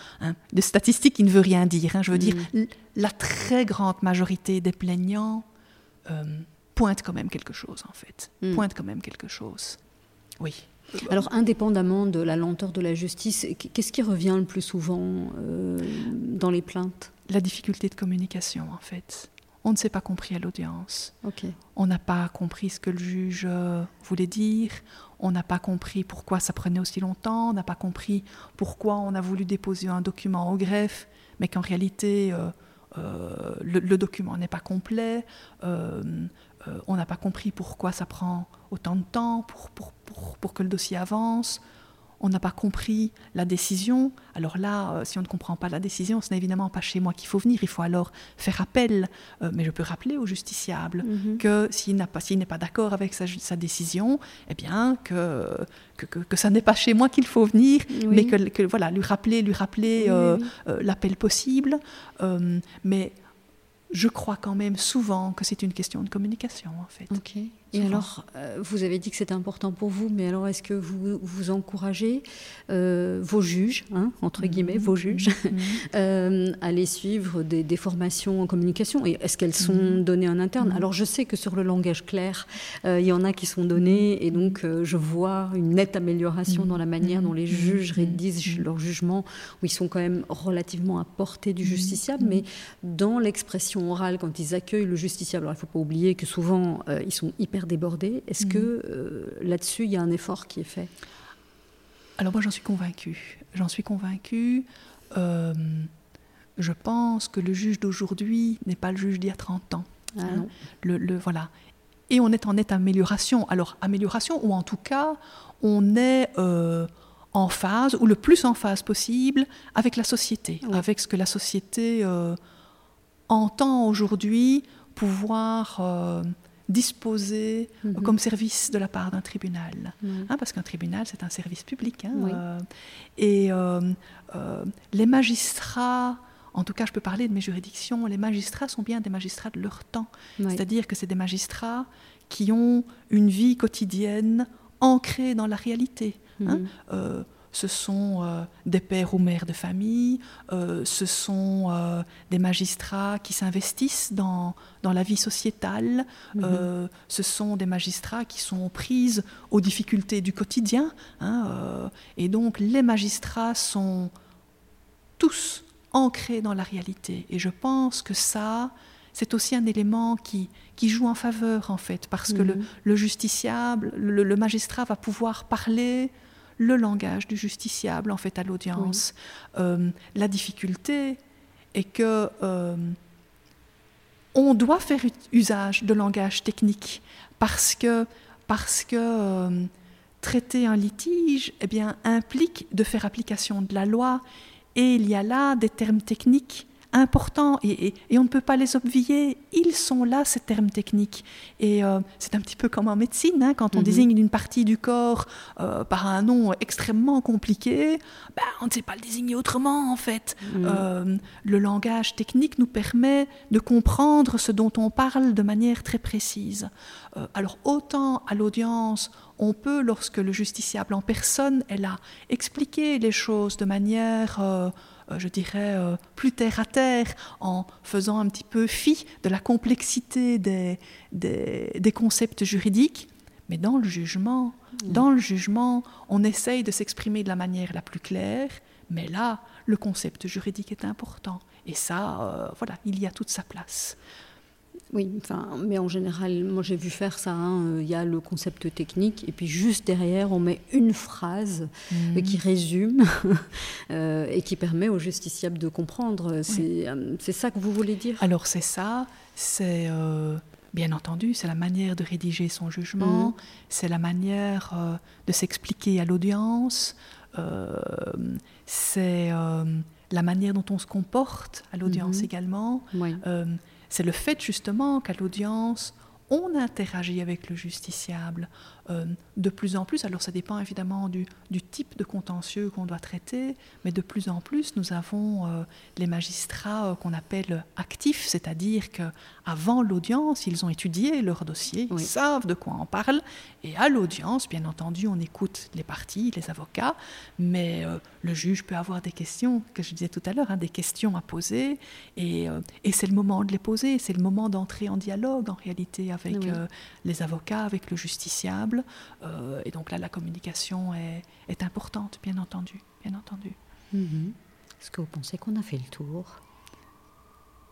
des statistiques qui ne veut rien dire, hein, je veux dire, hmm. la très grande majorité des plaignants euh, pointent quand même quelque chose en fait, pointent quand même quelque chose. Oui. Alors, indépendamment de la lenteur de la justice, qu'est-ce qui revient le plus souvent euh, dans les plaintes? La difficulté de communication, en fait. On ne s'est pas compris à l'audience. On n'a pas compris ce que le juge euh, voulait dire. On n'a pas compris pourquoi ça prenait aussi longtemps. On n'a pas compris pourquoi on a voulu déposer un document au greffe, mais qu'en réalité, euh, le, document n'est pas complet. Euh, on n'a pas compris pourquoi ça prend autant de temps pour, pour, que le dossier avance. On n'a pas compris la décision. Alors là, euh, si on ne comprend pas la décision, ce n'est évidemment pas chez moi qu'il faut venir. Il faut alors faire appel. Euh, mais je peux rappeler au justiciable mhm. que s'il n'est pas, pas d'accord avec sa, décision, eh bien que, que, ça n'est pas chez moi qu'il faut venir, mais que, voilà, lui rappeler, lui rappeler l'appel possible. mais je crois quand même souvent que c'est une question de communication, en fait. Ok. Et alors, euh, vous avez dit que c'était important pour vous, mais alors est-ce que vous vous encouragez euh, vos juges, hein, entre mhm. guillemets, vos juges, mhm. euh, à aller suivre des, formations en communication Et est-ce qu'elles sont mhm. données en interne Alors, je sais que sur le langage clair, il y en a qui sont données, et donc je vois une nette amélioration dans la manière dont les juges rédigent leur jugement, où ils sont quand même relativement à portée du justiciable, mais dans l'expression orale, quand ils accueillent le justiciable, alors il ne faut pas oublier que souvent, ils sont hyper débordé. Est-ce que mhm. euh, là-dessus, il y a un effort qui est fait? Alors moi, j'en suis convaincue. J'en suis convaincue. Euh, je pense que le juge d'aujourd'hui n'est pas le juge d'il y a 30 ans. Ah hein. le, voilà. Et on est en nette amélioration. Alors, amélioration, ou en tout cas, on est euh, en phase, ou le plus en phase possible, avec la société, avec ce que la société entend aujourd'hui pouvoir disposé mhm. comme service de la part d'un tribunal. Hein, parce qu'un tribunal, c'est un service public. Hein, euh, et euh, euh, les magistrats, en tout cas je peux parler de mes juridictions, les magistrats sont bien des magistrats de leur temps. C'est-à-dire que c'est des magistrats qui ont une vie quotidienne ancrés dans la réalité. Hein. Mhm. Euh, ce sont euh, des pères ou mères de famille, euh, ce sont euh, des magistrats qui s'investissent dans, dans la vie sociétale, Mhm. euh, ce sont des magistrats qui sont prises aux difficultés du quotidien. hein, et donc les magistrats sont tous ancrés dans la réalité. Et je pense que ça, c'est aussi un élément qui, qui joue en faveur, en fait, parce que le, Mhm. le justiciable, le, le magistrat va pouvoir parler le langage du justiciable, en fait, à l'audience. Euh, la difficulté est que euh, on doit faire usage de langage technique parce que, parce que euh, traiter un litige eh bien, implique de faire application de la loi et il y a là des termes techniques importants et, et- et on ne peut pas les obvier. Ils sont là, ces termes techniques. Et euh, c'est un petit peu comme en médecine, hein, quand on Mhm. désigne une partie du corps euh, par un nom extrêmement compliqué, ben, on ne sait pas le désigner autrement en fait. Mhm. Euh, le langage technique nous permet de comprendre ce dont on parle de manière très précise. Alors autant à l'audience, on peut, lorsque le justiciable en personne est là, expliquer les choses de manière, je dirais, euh, plus terre à terre, en faisant un petit peu fi de la complexité des, des, des concepts juridiques. Mais dans le jugement, dans le jugement, on essaye de s'exprimer de la manière la plus claire, mais là, le concept juridique est important. Et ça, euh, voilà, il y a toute sa place. Oui, enfin, mais en général, moi j'ai vu faire ça. hein, euh, Il y a le concept technique, et puis juste derrière, on met une phrase euh, qui résume euh, et qui permet au justiciable de comprendre. C'est ça que vous voulez dire? Alors c'est ça, c'est euh, bien entendu, c'est la manière de rédiger son jugement, Mhm. c'est la manière euh, de s'expliquer à l'audience, euh, c'est la manière dont on se comporte à l'audience Mhm. également. Oui. C'est le fait justement qu'à l'audience, on interagit avec le justiciable euh, de plus en plus. Alors ça dépend évidemment du, type de contentieux qu'on doit traiter, mais de plus en plus, nous avons euh, les magistrats euh, qu'on appelle actifs, c'est-à-dire qu'avant l'audience, ils ont étudié leur dossier, Oui. ils savent de quoi on parle, et à l'audience, bien entendu, on écoute les parties, les avocats, mais euh, le juge peut avoir des questions, que je disais tout à l'heure, hein, des questions à poser, et, euh, et c'est le moment de les poser, c'est le moment d'entrer en dialogue en réalité avec Oui. euh, les avocats, avec le justiciable, et donc là, la communication est, est importante, bien entendu, bien entendu. Mhm. Est-ce que vous pensez qu'on a fait le tour?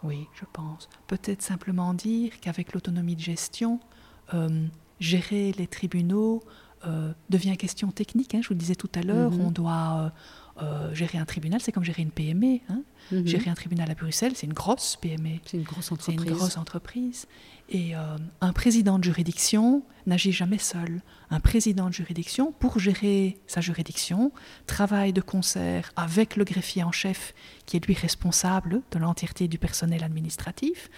Oui, je pense. Peut-être simplement dire qu'avec l'autonomie de gestion, euh, gérer les tribunaux devient question technique. hein. Je vous le disais tout à l'heure, Mhm. on doit euh, euh, gérer un tribunal, c'est comme gérer une PME. hein. Mhm. Gérer un tribunal à Bruxelles, c'est une grosse PME. C'est une grosse C'est entreprise. une grosse entreprise. Et euh, un président de juridiction n'agit jamais seul. Un président de juridiction, pour gérer sa juridiction, travaille de concert avec le greffier en chef, qui est lui responsable de l'entièreté du personnel administratif.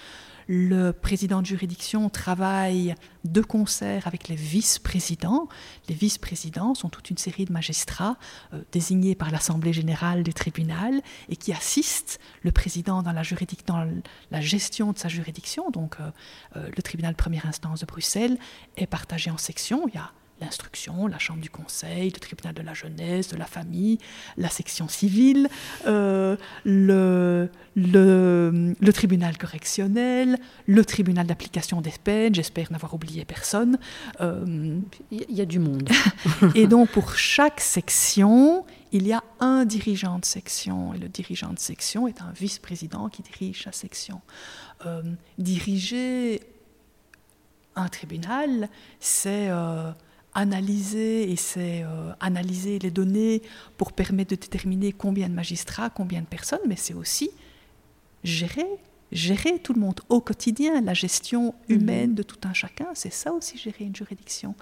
Le président de juridiction travaille de concert avec les vice-présidents. Les vice-présidents sont toute une série de magistrats euh, désignés par l'Assemblée générale du tribunal et qui assistent le président dans la, dans la gestion de sa juridiction. Donc, euh, euh, le tribunal de première instance de Bruxelles est partagé en sections. Il y a l'instruction, la chambre du conseil, le tribunal de la jeunesse, de la famille, la section civile, euh, le, le, le tribunal correctionnel, le tribunal d'application des peines, j'espère n'avoir oublié personne. Euh, Il y a- il y a du monde. et donc pour chaque section, il y a un dirigeant de section. Et le dirigeant de section est un vice-président qui dirige sa section. Euh, diriger un tribunal, c'est analyser et c'est euh, analyser les données pour permettre de déterminer combien de magistrats, combien de personnes, mais c'est aussi gérer, gérer tout le monde au quotidien, la gestion humaine de tout un chacun, c'est ça aussi gérer une juridiction.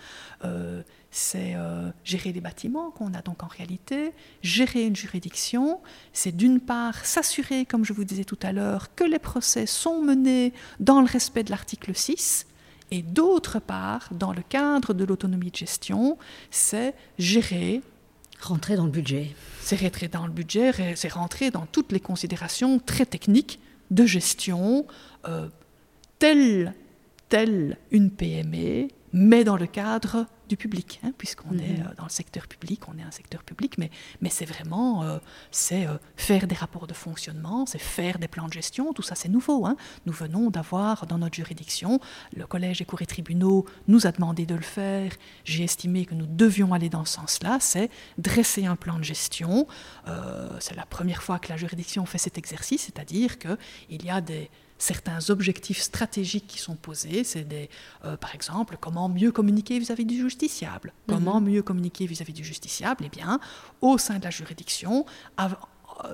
Euh, c'est euh, gérer les bâtiments qu'on a donc en réalité, gérer une juridiction, c'est d'une part s'assurer, comme je vous disais tout à l'heure, que les procès sont menés dans le respect de l'article 6, et d'autre part, dans le cadre de l'autonomie de gestion, c'est gérer Rentrer dans le budget. c'est rentrer dans le budget, c'est rentrer dans toutes les considérations très techniques de gestion, euh, telle, telle une PME, mais dans le cadre du public, hein, puisqu'on est Mhm. euh, dans le secteur public, on est un secteur public, mais, mais c'est vraiment euh, c'est euh, faire des rapports de fonctionnement, c'est faire des plans de gestion, tout ça c'est nouveau. hein. Nous venons d'avoir dans notre juridiction, le collège des cours et tribunaux nous a demandé de le faire, j'ai estimé que nous devions aller dans ce sens-là, c'est dresser un plan de gestion. Euh, c'est la première fois que la juridiction fait cet exercice, c'est-à-dire qu'il y a des certains objectifs stratégiques qui sont posés. C'est des, euh, par exemple, comment mieux communiquer vis-à-vis du justiciable. Comment mieux communiquer vis-à-vis du justiciable? Eh bien, au sein de la juridiction, av- euh,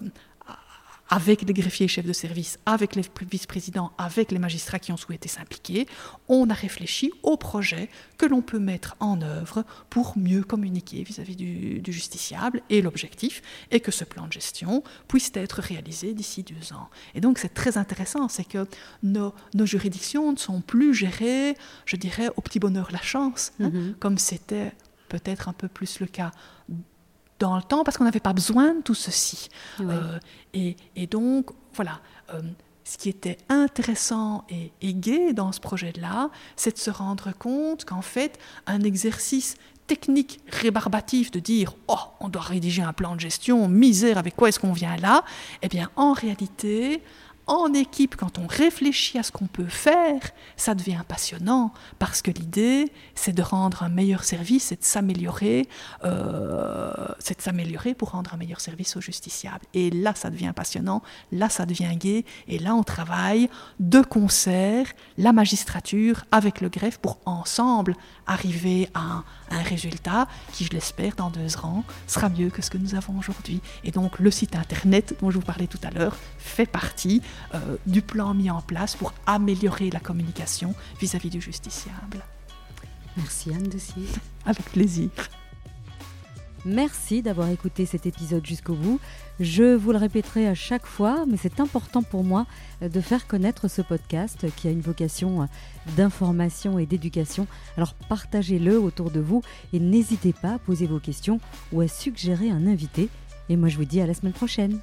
avec les greffiers chefs de service, avec les vice-présidents, avec les magistrats qui ont souhaité s'impliquer, on a réfléchi au projet que l'on peut mettre en œuvre pour mieux communiquer vis-à-vis du, du justiciable. Et l'objectif est que ce plan de gestion puisse être réalisé d'ici deux ans. Et donc c'est très intéressant, c'est que nos, nos juridictions ne sont plus gérées, je dirais, au petit bonheur la chance, hein, Mhm. comme c'était peut-être un peu plus le cas dans le temps, parce qu'on n'avait pas besoin de tout ceci. Euh, et, et donc, voilà, euh, ce qui était intéressant et, et gai dans ce projet-là, c'est de se rendre compte qu'en fait, un exercice technique rébarbatif de dire oh on doit rédiger un plan de gestion misère avec quoi est-ce qu'on vient là? Eh bien en réalité en équipe, quand on réfléchit à ce qu'on peut faire, ça devient passionnant parce que l'idée, c'est de rendre un meilleur service, c'est de s'améliorer, euh, c'est de s'améliorer pour rendre un meilleur service aux justiciables. Et là, ça devient passionnant, là, ça devient gai, et là, on travaille de concert, la magistrature avec le greffe pour ensemble arriver à un, un résultat qui, je l'espère, dans deux ans, sera mieux que ce que nous avons aujourd'hui. Et donc, le site internet dont je vous parlais tout à l'heure fait partie euh, du plan mis en place pour améliorer la communication vis-à-vis du justiciable. Merci Anne Dessier. Avec plaisir. Merci d'avoir écouté cet épisode jusqu'au bout. Je vous le répéterai à chaque fois, mais c'est important pour moi de faire connaître ce podcast qui a une vocation d'information et d'éducation. Alors partagez-le autour de vous et n'hésitez pas à poser vos questions ou à suggérer un invité. Et moi je vous dis à la semaine prochaine.